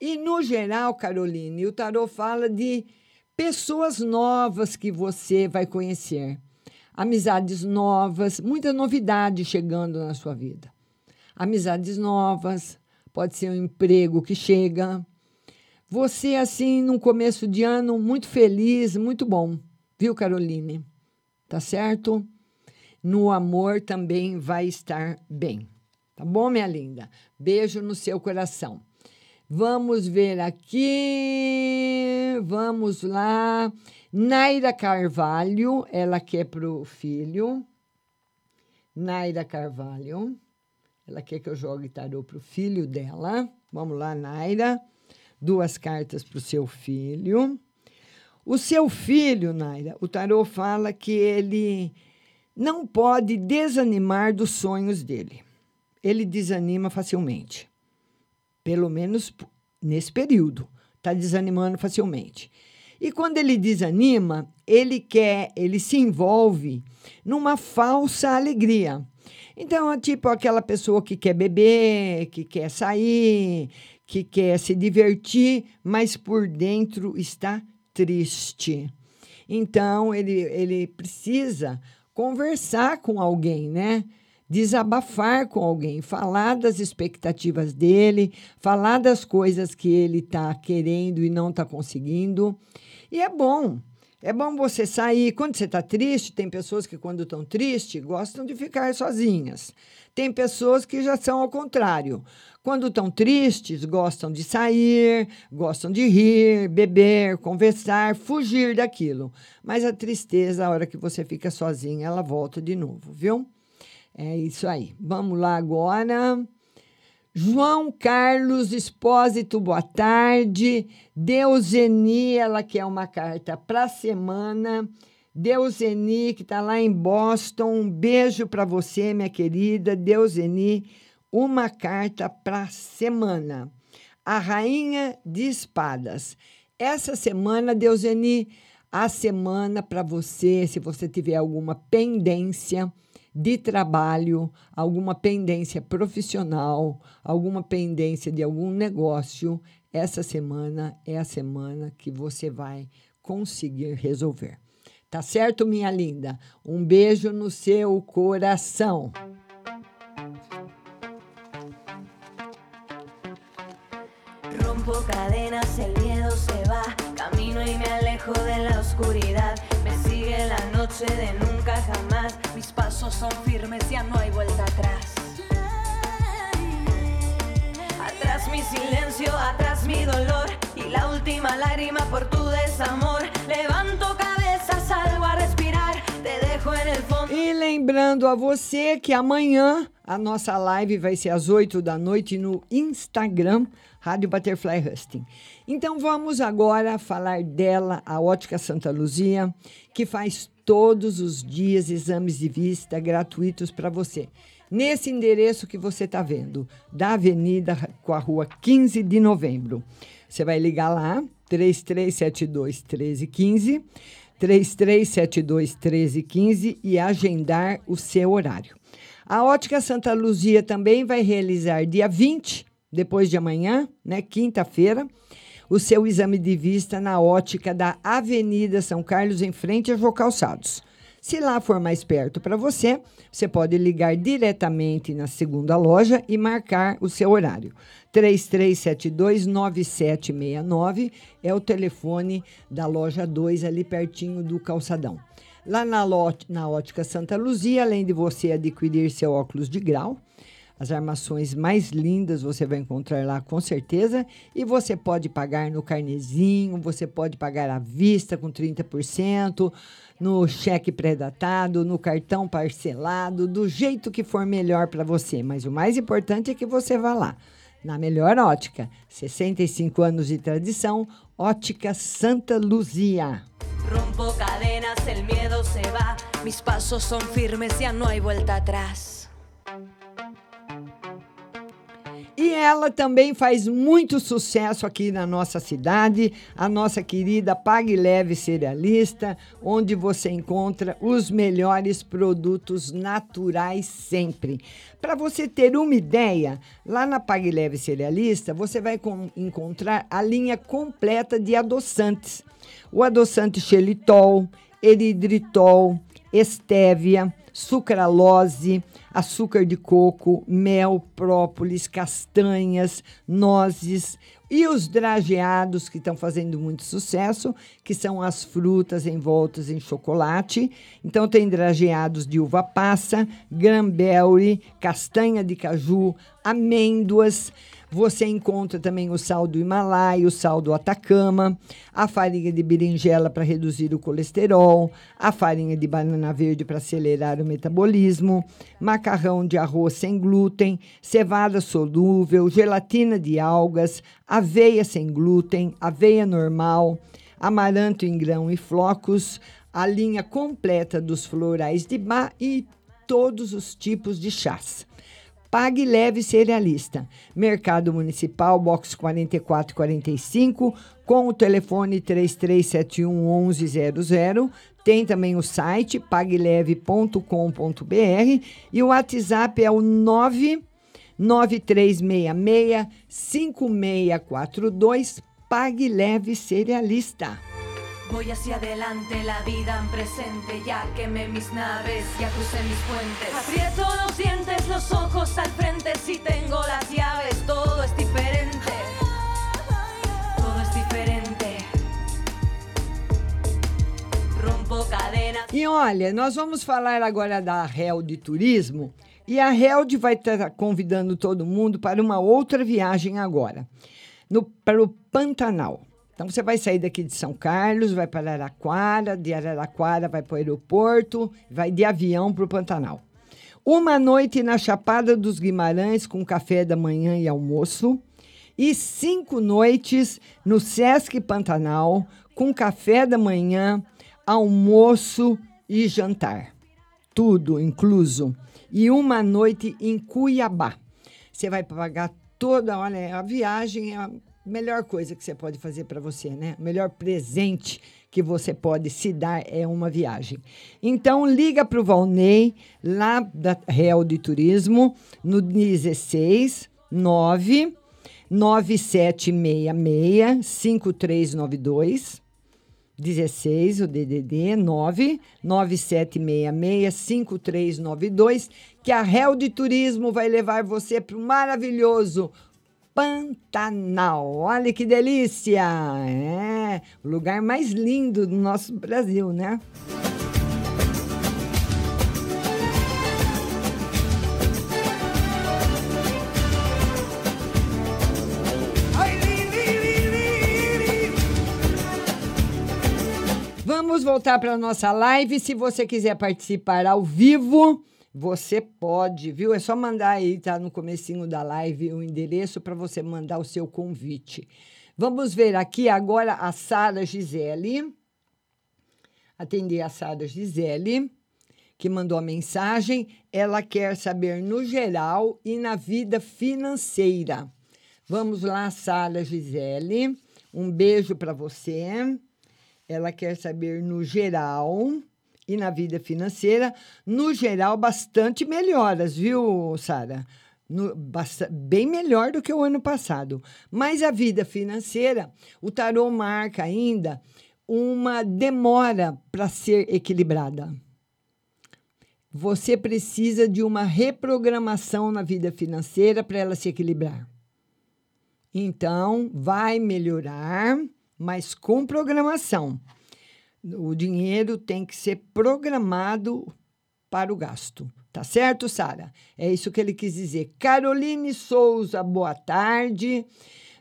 E no geral, Caroline, o tarot fala de pessoas novas que você vai conhecer. Amizades novas, muita novidade chegando na sua vida. Amizades novas, pode ser um emprego que chega. Você, assim, num começo de ano, muito feliz, muito bom. Viu, Caroline? Tá certo? No amor também vai estar bem. Tá bom, minha linda? Beijo no seu coração. Vamos ver aqui. Vamos lá. Naira Carvalho, ela quer para o filho. Naira Carvalho. Ela quer que eu jogue tarô para o filho dela. Vamos lá, Naira. Duas cartas para o seu filho. O seu filho, Naira, o tarô fala que ele não pode desanimar dos sonhos dele. Ele desanima facilmente. Pelo menos nesse período. Está desanimando facilmente. E quando ele desanima, ele quer, ele se envolve numa falsa alegria. Então, é tipo aquela pessoa que quer beber, que quer sair, que quer se divertir, mas por dentro está triste. Então, ele, ele precisa conversar com alguém, né? Desabafar com alguém, falar das expectativas dele, falar das coisas que ele está querendo e não está conseguindo. E é bom. É bom você sair. Quando você está triste, tem pessoas que, quando estão tristes, gostam de ficar sozinhas. Tem pessoas que já são ao contrário. Quando estão tristes, gostam de sair, gostam de rir, beber, conversar, fugir daquilo. Mas a tristeza, a hora que você fica sozinha, ela volta de novo, viu? É isso aí. Vamos lá agora. João Carlos Espósito, boa tarde. Deuseni, ela quer uma carta para a semana. Deuseni, que está lá em Boston, um beijo para você, minha querida. Deuseni, uma carta para a semana. A Rainha de Espadas. Essa semana, Deuseni, a semana para você, se você tiver alguma pendência de trabalho, alguma pendência profissional, alguma pendência de algum negócio, essa semana é a semana que você vai conseguir resolver. Tá certo, minha linda? Um beijo no seu coração. Rompo cadenas, el miedo se va. Camino y me alejo de la oscuridad. La noche de nunca jamás. Mis pasos son firmes, ya no hay vuelta atrás. Atrás mi silencio, atrás mi dolor. Y la última lágrima por tu desamor. Levanto cabeza, salgo a respirar. Te dejo en el fondo. E lembrando a você que amanhã a nossa live vai ser às 8 da noite no Instagram, Rádio Butterfly Husting. Então vamos agora falar dela, a Ótica Santa Luzia, que faz todos os dias exames de vista gratuitos para você. Nesse endereço que você está vendo, da Avenida com a Rua 15 de Novembro. Você vai ligar lá, 3372 1315, 3372 1315 e agendar o seu horário. A Ótica Santa Luzia também vai realizar dia 20, depois de amanhã, né, quinta-feira, o seu exame de vista na ótica da Avenida São Carlos, em frente a Jô Calçados. Se lá for mais perto para você, você pode ligar diretamente na segunda loja e marcar o seu horário. 33729769 é o telefone da loja 2 ali pertinho do calçadão. Lá na, lote, na Ótica Santa Luzia, além de você adquirir seu óculos de grau, as armações mais lindas você vai encontrar lá com certeza. E você pode pagar no carnezinho, você pode pagar à vista com 30%, no cheque pré-datado, no cartão parcelado, do jeito que for melhor para você. Mas o mais importante é que você vá lá. Na melhor ótica, 65 anos de tradição, Ótica Santa Luzia. Rompo cadenas, el miedo se va. Mis pasos son firmes, ya no hay vuelta atrás. E ela também faz muito sucesso aqui na nossa cidade, a nossa querida Pague Leve Cerealista, onde você encontra os melhores produtos naturais sempre. Para você ter uma ideia, lá na Pague Leve Cerealista, você vai encontrar a linha completa de adoçantes. O adoçante xelitol, eridritol, estévia, sucralose, açúcar de coco, mel, própolis, castanhas, nozes e os drageados que estão fazendo muito sucesso, que são as frutas envoltas em chocolate. Então tem drageados de uva passa, granberry, castanha de caju, amêndoas. Você encontra também o sal do Himalaia, o sal do Atacama, a farinha de berinjela para reduzir o colesterol, a farinha de banana verde para acelerar o metabolismo, macarrão de arroz sem glúten, cevada solúvel, gelatina de algas, aveia sem glúten, aveia normal, amaranto em grão e flocos, a linha completa dos florais de bar e todos os tipos de chás. Pague Leve Cerealista. Mercado Municipal, box 4445, com o telefone 3371 1100. Tem também o site pagleve.com.br e o WhatsApp é o 9 9366 5642. Pague Leve Cerealista. Voy hacia adelante, la vida en presente, ya quemé mis naves, ya crucé mis puentes. Aprieto los dientes, los ojos al frente, si tengo las llaves, todo es diferente. Todo es diferente. Rompo cadenas. E olha, nós vamos falar agora da Hel de Turismo e a Held vai estar convidando todo mundo para uma outra viagem agora, no, para o Pantanal. Então você vai sair daqui de São Carlos, vai para Araraquara, de Araraquara vai para o aeroporto, vai de avião para o Pantanal. Uma noite na Chapada dos Guimarães com café da manhã e almoço. E cinco noites no Sesc Pantanal com café da manhã, almoço e jantar. Tudo incluso. E uma noite em Cuiabá. Você vai pagar toda, olha, a viagem é melhor coisa que você pode fazer para você, né? O melhor presente que você pode se dar é uma viagem. Então, liga para o Valnei, lá da Real de Turismo, no 16 9 9766 5392. 16, o DDD 9 9766 5392, que a Real de Turismo vai levar você para o maravilhoso Pantanal. Olha que delícia! É, o lugar mais lindo do nosso Brasil, né? Vamos voltar para a nossa live. Se você quiser participar ao vivo, você pode, viu? É só mandar aí, tá no comecinho da live, o endereço para você mandar o seu convite. Vamos ver aqui agora a Sara Gisele. Atender a Sara Gisele, que mandou a mensagem. Ela quer saber no geral e na vida financeira. Vamos lá, Sara Gisele. Um beijo para você. Ela quer saber no geral e na vida financeira. No geral, bastante melhoras, viu, Sara? No- Bem melhor do que o ano passado. Mas a vida financeira, o tarô marca ainda uma demora para ser equilibrada. Você precisa de uma reprogramação na vida financeira para ela se equilibrar. Então, vai melhorar, mas com programação. O dinheiro tem que ser programado para o gasto. Tá certo, Sara? É isso que ele quis dizer. Caroline Souza, boa tarde.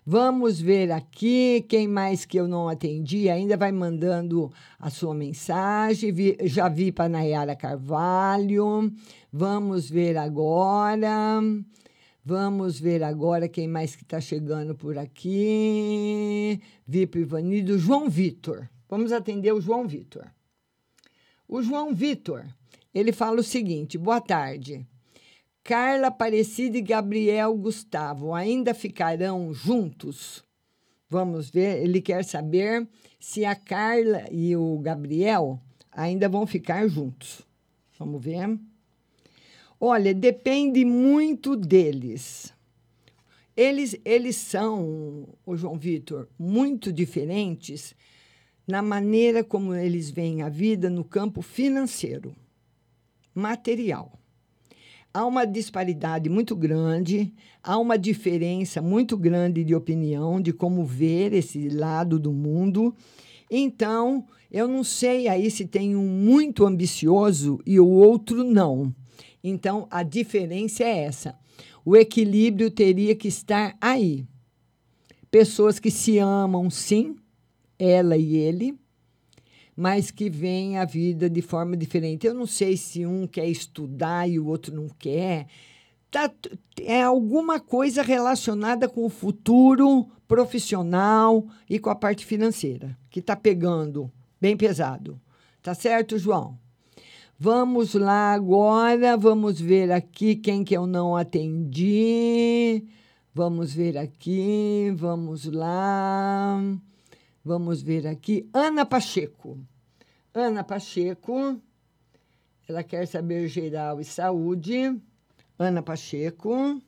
Vamos ver aqui quem mais que eu não atendi. Ainda vai mandando a sua mensagem. Vi- já vi para Nayara Carvalho. Vamos ver agora. Vamos ver agora quem mais que está chegando por aqui. Vi para Ivanildo. João Vitor. Vamos atender o João Vitor. O João Vitor, ele fala o seguinte: boa tarde. Carla Aparecida e Gabriel Gustavo ainda ficarão juntos? Vamos ver. Ele quer saber se a Carla e o Gabriel ainda vão ficar juntos. Vamos ver. Olha, depende muito deles. Eles, eles são, o João Vitor, muito diferentes na maneira como eles veem a vida no campo financeiro, material. Há uma disparidade muito grande, há uma diferença muito grande de opinião de como ver esse lado do mundo. Então, eu não sei aí se tem um muito ambicioso e o outro não. Então, a diferença é essa. O equilíbrio teria que estar aí. Pessoas que se amam, sim, ela e ele, mas que veem a vida de forma diferente. Eu não sei se um quer estudar e o outro não quer. Tá, é alguma coisa relacionada com o futuro profissional e com a parte financeira, que está pegando bem pesado. Tá certo, João? Vamos lá agora, vamos ver aqui quem que eu não atendi. Vamos ver aqui, vamos lá. Vamos ver aqui. Ana Pacheco. Ana Pacheco, ela quer saber geral e saúde. Ana Pacheco,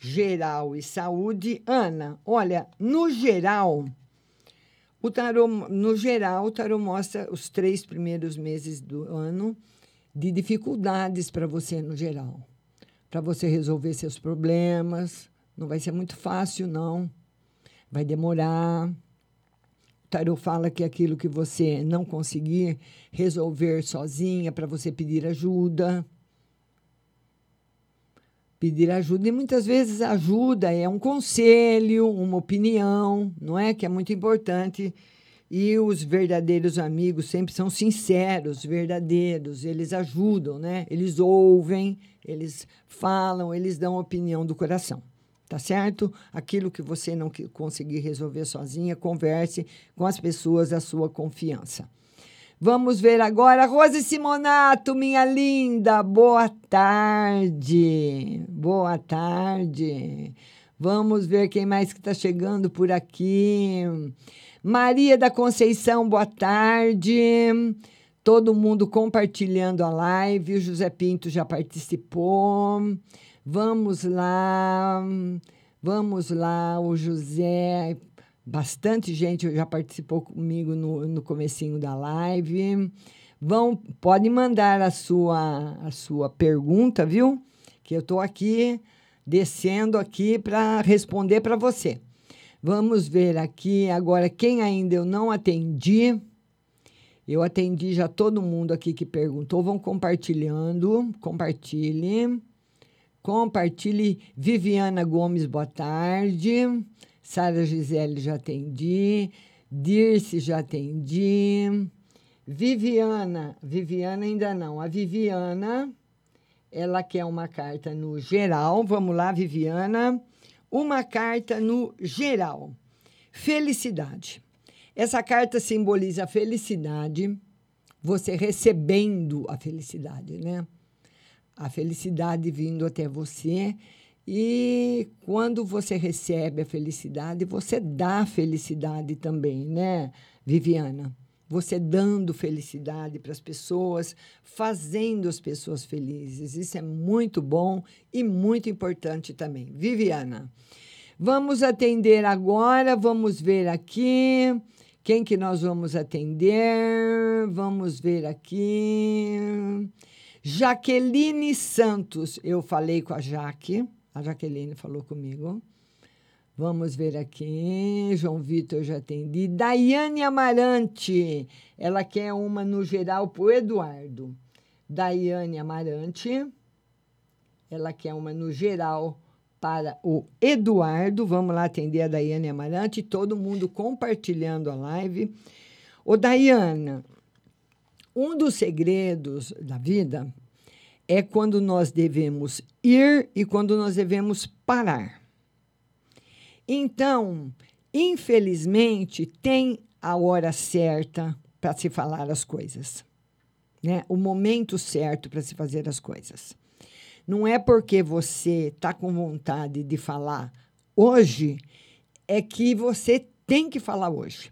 geral e saúde. Ana, olha, no geral, o tarô, no geral, o tarô mostra os três primeiros meses do ano de dificuldades para você no geral. Para você resolver seus problemas. Não vai ser muito fácil, não. Vai demorar. Tarô fala que aquilo que você não conseguir resolver sozinha, para você pedir ajuda. Pedir ajuda. E muitas vezes ajuda é um conselho, uma opinião, não é? Que é muito importante. E os verdadeiros amigos sempre são sinceros, verdadeiros, eles ajudam, né? Eles ouvem, eles falam, eles dão a opinião do coração. Tá certo? Aquilo que você não conseguir resolver sozinha, converse com as pessoas da sua confiança. Vamos ver agora, Rose Simonato, minha linda, boa tarde. Boa tarde. Vamos ver quem mais que está chegando por aqui. Maria da Conceição, boa tarde. Todo mundo compartilhando a live. O José Pinto já participou. Vamos lá. Vamos lá, o José. Bastante gente já participou comigo no, no comecinho da live. Vão, pode mandar a sua, a sua pergunta, viu? Que eu estou aqui descendo aqui para responder para você. Vamos ver aqui agora quem ainda eu não atendi. Eu atendi já todo mundo aqui que perguntou. Vão compartilhando. Compartilhe. Compartilhe. Viviana Gomes, boa tarde. Sara Gisele, já atendi. Dirce, já atendi. Viviana, Viviana ainda não. A Viviana, ela quer uma carta no geral. Vamos lá, Viviana. Uma carta no geral. Felicidade. Essa carta simboliza felicidade, você recebendo a felicidade, né? A felicidade vindo até você. E quando você recebe a felicidade, você dá felicidade também, né, Viviana? Você dando felicidade para as pessoas, fazendo as pessoas felizes. Isso é muito bom e muito importante também. Viviana. Vamos atender agora, vamos ver aqui. Quem que nós vamos atender? Vamos ver aqui. Jaqueline Santos. Eu falei com a Jaque. A Jaqueline falou comigo. Vamos ver aqui. João Vitor eu já atendi. Daiane Amarante. Ela quer uma no geral para o Eduardo. Daiane Amarante. Ela quer uma no geral para o Eduardo. Vamos lá atender a Daiane Amarante. Todo mundo compartilhando a live. Ô, Daiana, um dos segredos da vida é quando nós devemos ir e quando nós devemos parar. Então, infelizmente, tem a hora certa para se falar as coisas, né? O momento certo para se fazer as coisas. Não é porque você está com vontade de falar hoje, é que você tem que falar hoje.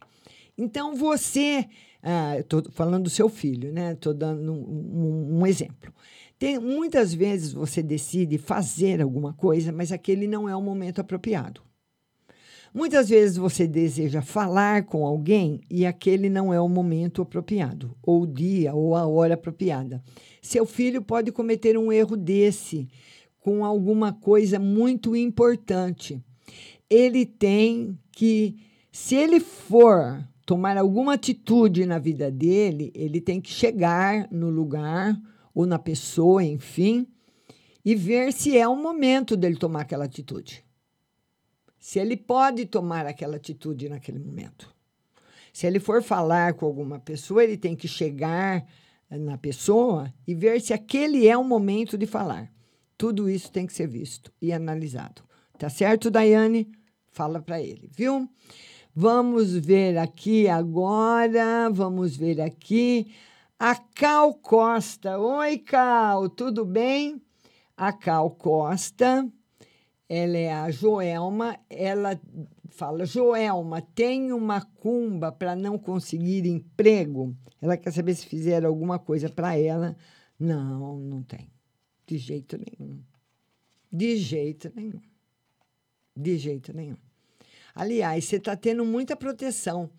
Então, você. Ah, Estou falando do seu filho, né? Estou dando um, um- um exemplo. Tem, muitas vezes você decide fazer alguma coisa, mas aquele não é o momento apropriado. Muitas vezes você deseja falar com alguém e aquele não é o momento apropriado, ou o dia, ou a hora apropriada. Seu filho pode cometer um erro desse com alguma coisa muito importante. Ele tem que, se ele for tomar alguma atitude na vida dele, ele tem que chegar no lugar ou na pessoa, enfim, e ver se é o momento dele tomar aquela atitude se ele pode tomar aquela atitude naquele momento. Se ele for falar com alguma pessoa, ele tem que chegar na pessoa e ver se aquele é o momento de falar. Tudo isso tem que ser visto e analisado. Tá certo, Daiane? Fala para ele, viu? Vamos ver aqui agora, vamos ver aqui. A Cal Costa. Oi, Cal, tudo bem? A Cal Costa ela é a Joelma, ela fala: Joelma, tem uma cumba para não conseguir emprego? Ela quer saber se fizeram alguma coisa para ela. Não, não tem. De jeito nenhum. De jeito nenhum. De jeito nenhum. Aliás, você está tendo muita proteção,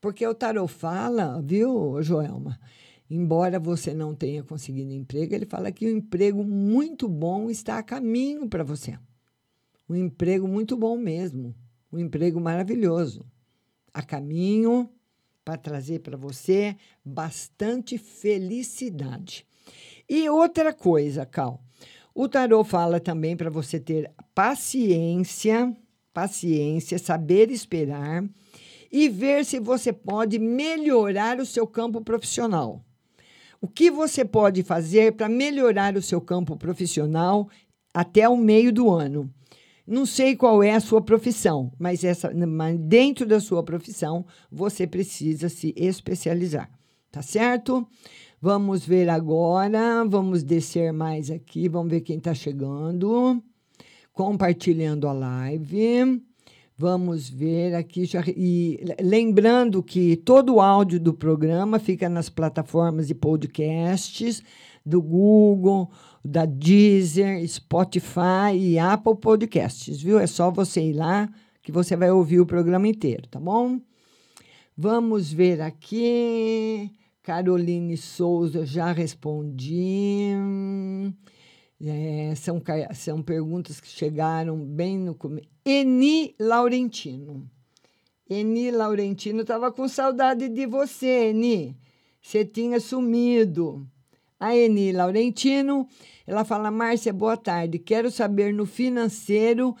porque o tarot fala, viu, Joelma? Embora você não tenha conseguido emprego, ele fala que um emprego muito bom está a caminho para você um emprego muito bom mesmo, um emprego maravilhoso, a caminho para trazer para você bastante felicidade. E outra coisa, Cal, o tarot fala também para você ter paciência, paciência, saber esperar e ver se você pode melhorar o seu campo profissional. O que você pode fazer para melhorar o seu campo profissional até o meio do ano? Não sei qual é a sua profissão, mas essa, dentro da sua profissão você precisa se especializar, tá certo? Vamos ver agora, vamos descer mais aqui, vamos ver quem está chegando, compartilhando a live. Vamos ver aqui já e lembrando que todo o áudio do programa fica nas plataformas de podcasts do Google, da Deezer, Spotify e Apple Podcasts, viu? É só você ir lá que você vai ouvir o programa inteiro, tá bom? Vamos ver aqui. Caroline Souza, já respondi. É, são, são perguntas que chegaram bem no começo. Eni Laurentino. Eni Laurentino estava com saudade de você, Eni. Você tinha sumido. A Eni Laurentino, ela fala: Márcia, boa tarde. Quero saber no financeiro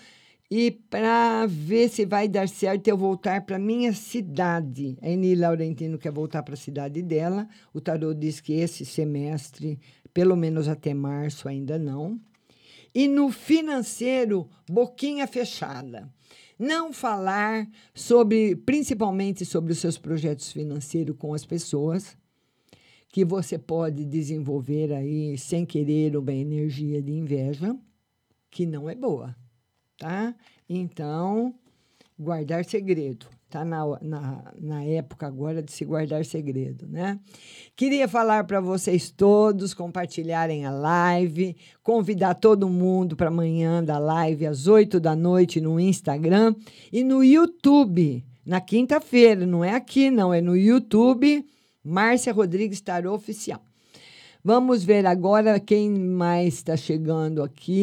e para ver se vai dar certo eu voltar para minha cidade. A Eni Laurentino quer voltar para a cidade dela. O tarô diz que esse semestre, pelo menos até março, ainda não. E no financeiro, boquinha fechada. Não falar sobre, principalmente sobre os seus projetos financeiros com as pessoas que você pode desenvolver aí sem querer uma energia de inveja que não é boa, tá? Então, guardar segredo. Tá na, na, na época agora de se guardar segredo, né? Queria falar para vocês todos compartilharem a live, convidar todo mundo para amanhã da live às 8 da noite no Instagram e no YouTube, na quinta-feira, não é aqui não, é no YouTube. Márcia Rodrigues Tarô Oficial. Vamos ver agora quem mais está chegando aqui.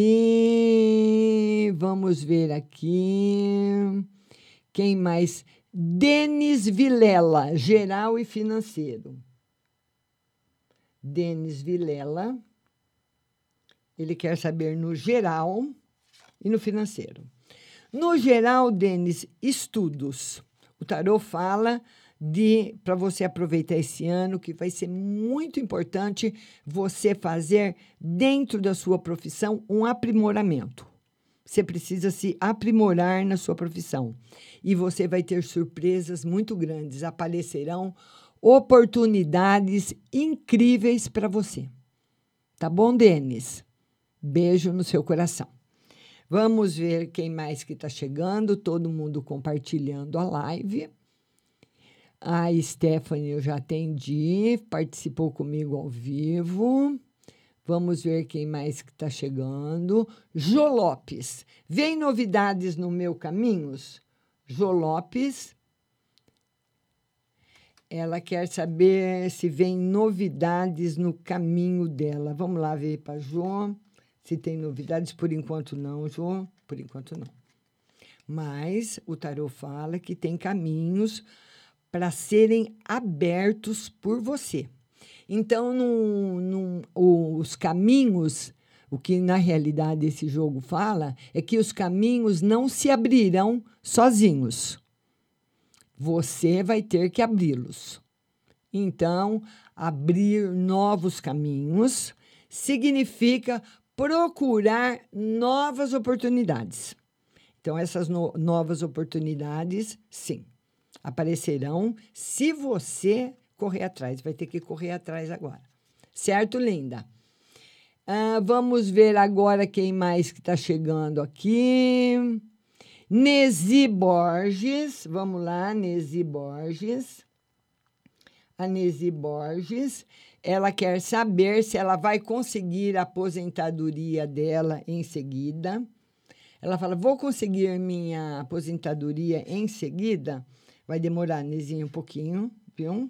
Vamos ver aqui. Quem mais? Denis Vilela, geral e financeiro. Denis Vilela. Ele quer saber no geral e no financeiro. No geral, Denis, estudos. O tarô fala de para você aproveitar esse ano que vai ser muito importante você fazer dentro da sua profissão um aprimoramento. Você precisa se aprimorar na sua profissão e você vai ter surpresas muito grandes, aparecerão oportunidades incríveis para você. Tá bom, Denis? Beijo no seu coração. Vamos ver quem mais que está chegando. Todo mundo compartilhando a live. A Stephanie eu já atendi, participou comigo ao vivo. Vamos ver quem mais que está chegando. Jô Lopes. Vem novidades no meu caminhos? Jô Lopes. Ela quer saber se vem novidades no caminho dela. Vamos lá ver para Jô se tem novidades. Por enquanto não, Jô. Por enquanto não. Mas o tarô fala que tem caminhos para serem abertos por você. Então, num- num- os caminhos, o que na realidade esse jogo fala, é que os caminhos não se abrirão sozinhos. Você vai ter que abri-los. Então, abrir novos caminhos significa procurar novas oportunidades. Então, essas no- novas oportunidades, sim, aparecerão se você correr atrás. Vai ter que correr atrás agora. Certo, linda? Ah, vamos ver agora quem mais que está chegando aqui. Nesi Borges. Vamos lá, Nesi Borges. A Nesi Borges. Ela quer saber se ela vai conseguir a aposentadoria dela em seguida. Ela fala: Vou conseguir minha aposentadoria em seguida. Vai demorar, Nezinha, um pouquinho, viu?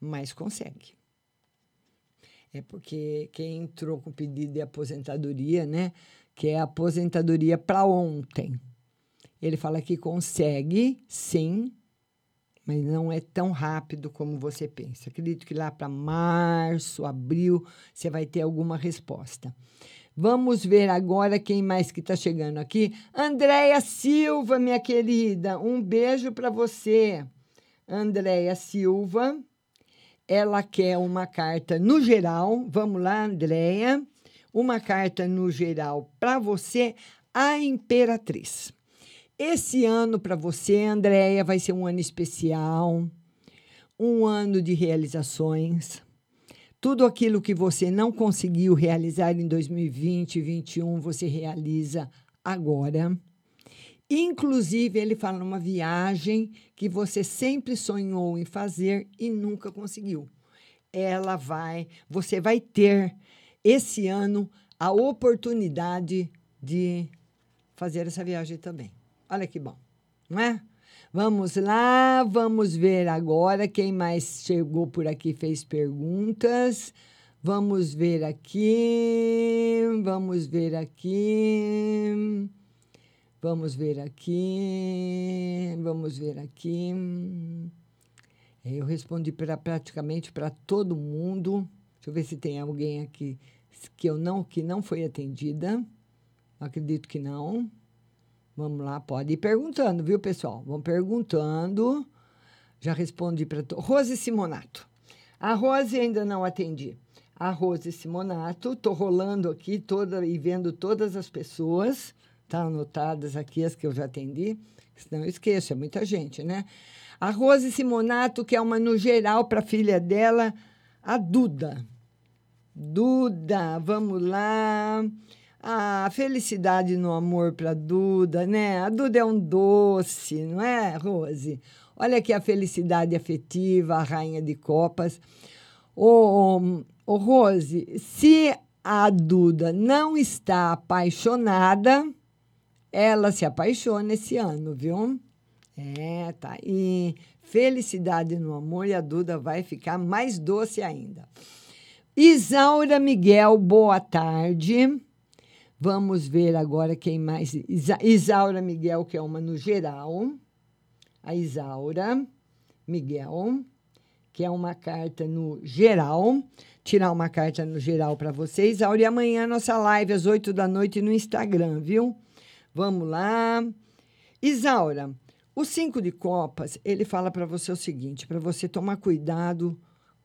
Mas consegue. É porque quem entrou com pedido de aposentadoria, né? Que é aposentadoria para ontem. Ele fala que consegue, sim, mas não é tão rápido como você pensa. Acredito que lá para março, abril, você vai ter alguma resposta. Vamos ver agora quem mais que está chegando aqui. Andréia Silva, minha querida, um beijo para você. Andréia Silva, ela quer uma carta no geral. Vamos lá, Andréia. Uma carta no geral para você, a Imperatriz. Esse ano para você, Andréia, vai ser um ano especial, um ano de realizações. Tudo aquilo que você não conseguiu realizar em 2020 e 2021, você realiza agora. Inclusive, ele fala numa viagem que você sempre sonhou em fazer e nunca conseguiu. Ela vai, você vai ter esse ano a oportunidade de fazer essa viagem também. Olha que bom, não é? Vamos lá, vamos ver agora quem mais chegou por aqui fez perguntas. Vamos ver aqui, vamos ver aqui. Vamos ver aqui, vamos ver aqui. É, Eu respondi pra, praticamente para todo mundo. Deixa eu ver se tem alguém aqui que eu não que não foi atendida. Acredito que não. Vamos lá, pode ir perguntando, viu, pessoal? Vão perguntando. Já respondi para to... Rose Simonato. A Rose ainda não atendi. A Rose Simonato, tô rolando aqui toda e vendo todas as pessoas, tá anotadas aqui as que eu já atendi, senão eu esqueço, é muita gente, né? A Rose Simonato, que é uma no geral para a filha dela, a Duda. Duda, vamos lá. A felicidade no amor para Duda, né? A Duda é um doce, não é, Rose? Olha aqui a felicidade afetiva, a rainha de copas. Ô, ô, Rose, se a Duda não está apaixonada, ela se apaixona esse ano, viu? É, tá aí. Felicidade no amor e a Duda vai ficar mais doce ainda. Isaura Miguel, boa tarde. Vamos ver agora quem mais. Isa Isaura Miguel, que é uma no geral. A Isaura Miguel, que é uma carta no geral. Tirar uma carta no geral para você. Isaura, e amanhã nossa live às 8 da noite no Instagram, viu? Vamos lá. Isaura, o cinco de copas, ele fala para você o seguinte, para você tomar cuidado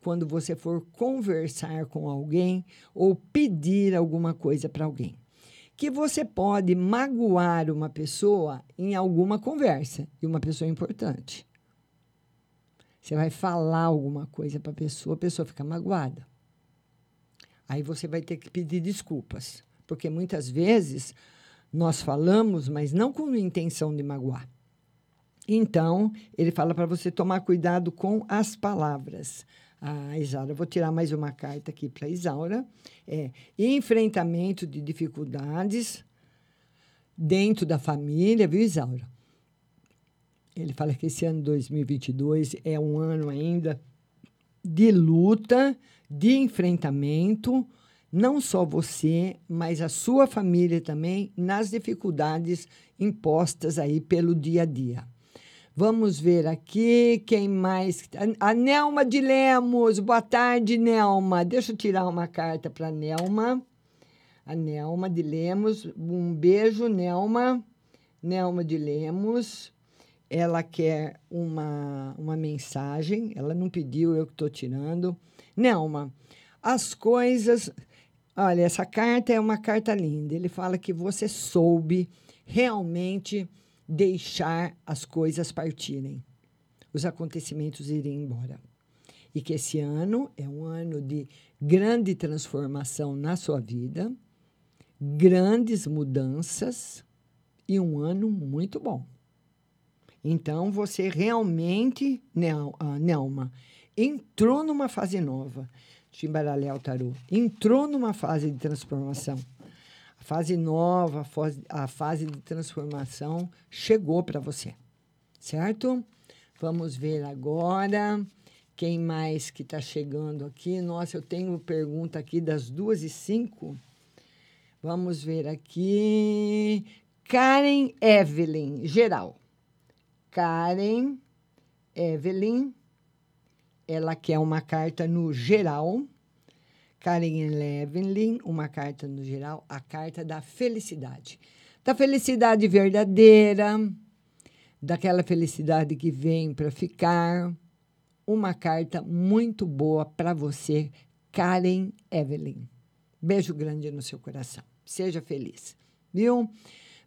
quando você for conversar com alguém ou pedir alguma coisa para alguém. Que você pode magoar uma pessoa em alguma conversa, e uma pessoa importante. Você vai falar alguma coisa para a pessoa, a pessoa fica magoada. Aí você vai ter que pedir desculpas Porque muitas vezes nós falamos, mas não com intenção de magoar. Então, ele fala para você tomar cuidado com as palavras. A Isaura, vou tirar mais uma carta aqui para Isaura. É enfrentamento de dificuldades dentro da família, viu, Isaura? Ele fala que esse ano 2022 é um ano ainda de luta, de enfrentamento, não só você, mas a sua família também, nas dificuldades impostas aí pelo dia a dia. Vamos ver aqui quem mais. A Nelma de Lemos. Boa tarde, Nelma. Deixa eu tirar uma carta para Nelma. A Nelma de Lemos. Um beijo, Nelma. Nelma de Lemos. Ela quer uma, uma mensagem. Ela não pediu, eu que estou tirando. Nelma, as coisas. Olha, essa carta é uma carta linda. Ele fala que você soube realmente deixar as coisas partirem, os acontecimentos irem embora. E que esse ano é um ano de grande transformação na sua vida, grandes mudanças e um ano muito bom. Então, você realmente, ah, Nelma, entrou numa fase nova. Eu embaralhar o tarô. Entrou numa fase de transformação. A fase nova, a fase, a fase de transformação chegou para você, certo? Vamos ver agora quem mais que está chegando aqui. Nossa, eu tenho pergunta aqui das duas e cinco. Vamos ver aqui. Karen Evelyn, geral. Karen Evelyn, ela quer uma carta no geral. Karen Evelyn, uma carta no geral, a carta da felicidade. Da felicidade verdadeira, daquela felicidade que vem para ficar. Uma carta muito boa para você, Karen Evelyn. Beijo grande no seu coração. Seja feliz, viu?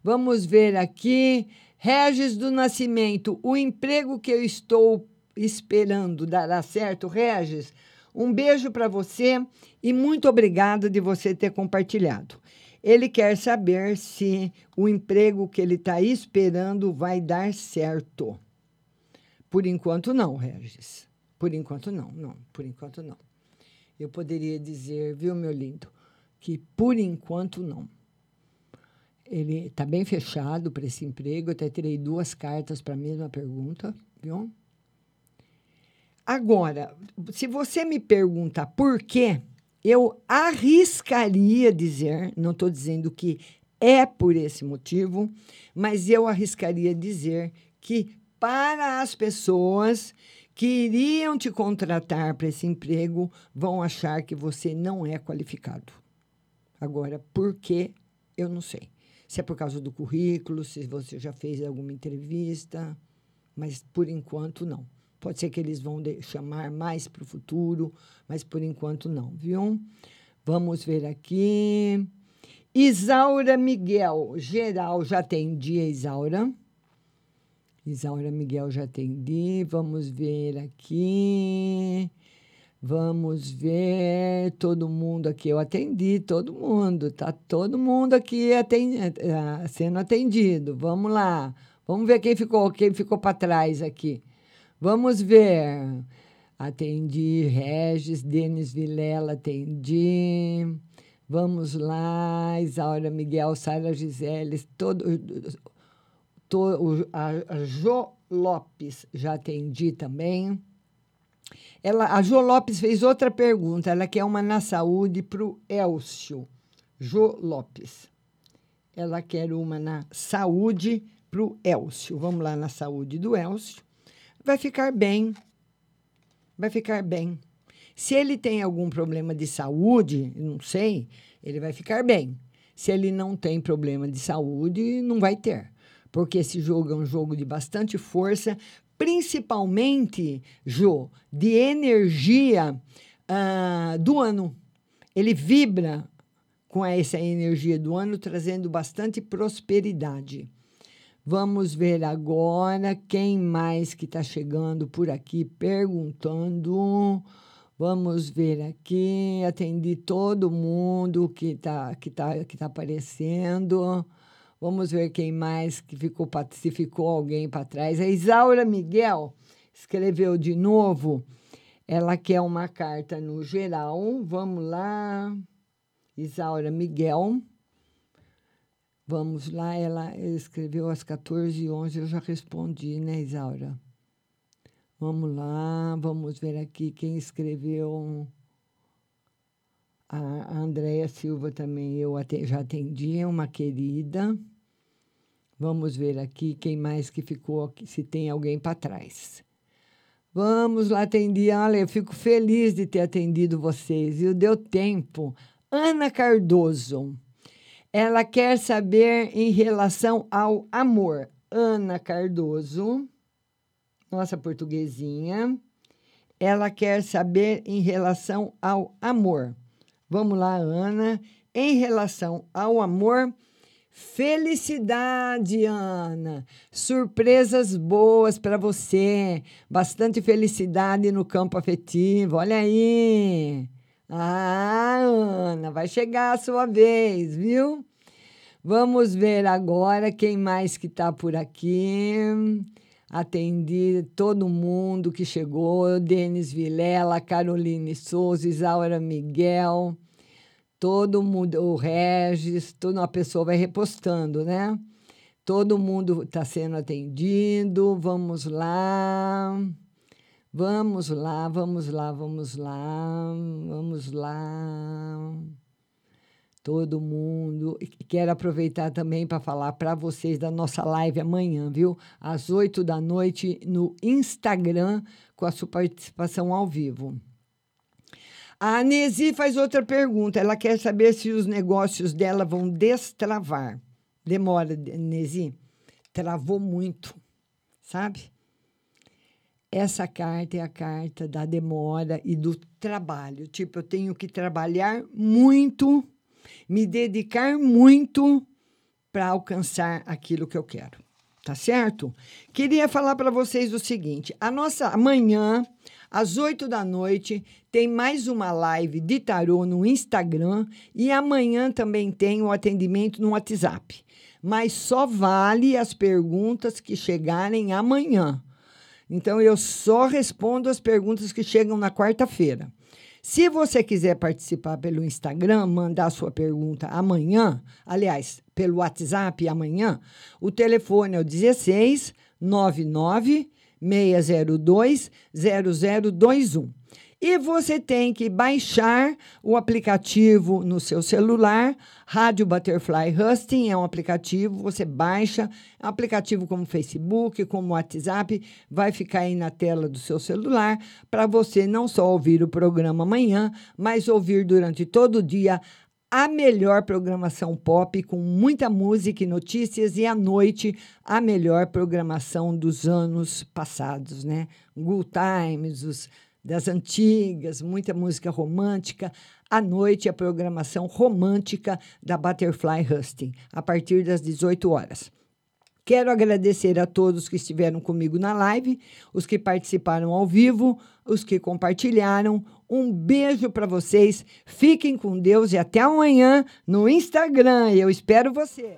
Vamos ver aqui. Regis do Nascimento, o emprego que eu estou esperando dará certo, Regis? Um beijo para você e muito obrigado de você ter compartilhado. Ele quer saber se o emprego que ele está esperando vai dar certo. Por enquanto, não, Regis. Por enquanto, não, não. Por enquanto, não. Eu poderia dizer, viu, meu lindo, que por enquanto, não. Ele está bem fechado para esse emprego. Eu até tirei duas cartas para a mesma pergunta, viu? Agora, se você me perguntar por quê, eu arriscaria dizer, não estou dizendo que é por esse motivo, mas eu arriscaria dizer que para as pessoas que iriam te contratar para esse emprego vão achar que você não é qualificado. Agora, por quê? Eu não sei. Se é por causa do currículo, se você já fez alguma entrevista, mas por enquanto não. Pode ser que eles vão chamar mais para o futuro, mas por enquanto não, viu? Vamos ver aqui. Isaura Miguel, geral, já atendi a Isaura. Isaura Miguel, já atendi. Vamos ver aqui. Vamos ver todo mundo aqui. Eu atendi todo mundo. Tá todo mundo aqui atendi, eh, sendo atendido. Vamos lá. Vamos ver quem ficou, quem ficou para trás aqui. Vamos ver. Atendi Regis, Denis Vilela, atendi. Vamos lá, Isaura Miguel, Sara Gisele, todo, todo, a, a Jo Lopes já atendi também. Ela, a Jo Lopes fez outra pergunta. Ela quer uma na saúde para o Elcio. Jo Lopes. Ela quer uma na saúde para o Elcio. Vamos lá na saúde do Elcio vai ficar bem. Vai ficar bem. Se ele tem algum problema de saúde, não sei, ele vai ficar bem. Se ele não tem problema de saúde, não vai ter. Porque esse jogo é um jogo de bastante força, principalmente, Jô, de energia uh, do ano. Ele vibra com essa energia do ano, trazendo bastante prosperidade. Vamos ver agora quem mais que está chegando por aqui perguntando. Vamos ver aqui. Atendi todo mundo que está que tá, que tá aparecendo. Vamos ver quem mais que ficou, se ficou alguém para trás. A Isaura Miguel escreveu de novo. Ela quer uma carta no geral. Vamos lá. Isaura Miguel. Vamos lá. Ela escreveu às 14h11. Eu já respondi, né, Isaura? Vamos lá. Vamos ver aqui quem escreveu. A Andréia Silva também eu já atendi, é uma querida. Vamos ver aqui quem mais que ficou, se tem alguém para trás. Vamos lá, atendi. Olha, eu fico feliz de ter atendido vocês, viu? Deu tempo. Ana Cardoso. Ela quer saber em relação ao amor. Ana Cardoso, nossa portuguesinha. Ela quer saber em relação ao amor. Vamos lá, Ana. Em relação ao amor, felicidade, Ana. Surpresas boas para você. Bastante felicidade no campo afetivo. Olha aí. Ah, Ana, vai chegar a sua vez, viu? Vamos ver agora quem mais que está por aqui. Atendi todo mundo que chegou, Denis Vilela, Caroline Souza, Isaura Miguel, todo mundo, o Regis, toda uma pessoa vai repostando, né? Todo mundo está sendo atendido. Vamos lá. Vamos lá, vamos lá, vamos lá, vamos lá. Todo mundo. Quero aproveitar também para falar para vocês da nossa live amanhã, viu? Às 8 da noite no Instagram, com a sua participação ao vivo. A Nesi faz outra pergunta. Ela quer saber se os negócios dela vão destravar. Demora, Nesi. Travou muito, sabe? Essa carta é a carta da demora e do trabalho. Tipo, eu tenho que trabalhar muito, me dedicar muito para alcançar aquilo que eu quero. Tá certo? Queria falar para vocês o seguinte: a nossa amanhã, às 8 da noite, tem mais uma live de tarô no Instagram e amanhã também tem o atendimento no WhatsApp. Mas só vale as perguntas que chegarem amanhã. Então, eu só respondo as perguntas que chegam na quarta-feira. Se você quiser participar pelo Instagram, mandar sua pergunta amanhã, aliás, pelo WhatsApp amanhã, o telefone é o 16 99 602 0021. E você tem que baixar o aplicativo no seu celular. Rádio Butterfly Husting é um aplicativo, você baixa, é aplicativo como Facebook, como WhatsApp, vai ficar aí na tela do seu celular para você não só ouvir o programa amanhã, mas ouvir durante todo o dia a melhor programação pop com muita música e notícias e à noite a melhor programação dos anos passados, né? Good Times, os das antigas, muita música romântica. À noite, a programação romântica da Butterfly Husting, a partir das 18 horas. Quero agradecer a todos que estiveram comigo na live, os que participaram ao vivo, os que compartilharam. Um beijo para vocês. Fiquem com Deus e até amanhã no Instagram. Eu espero você.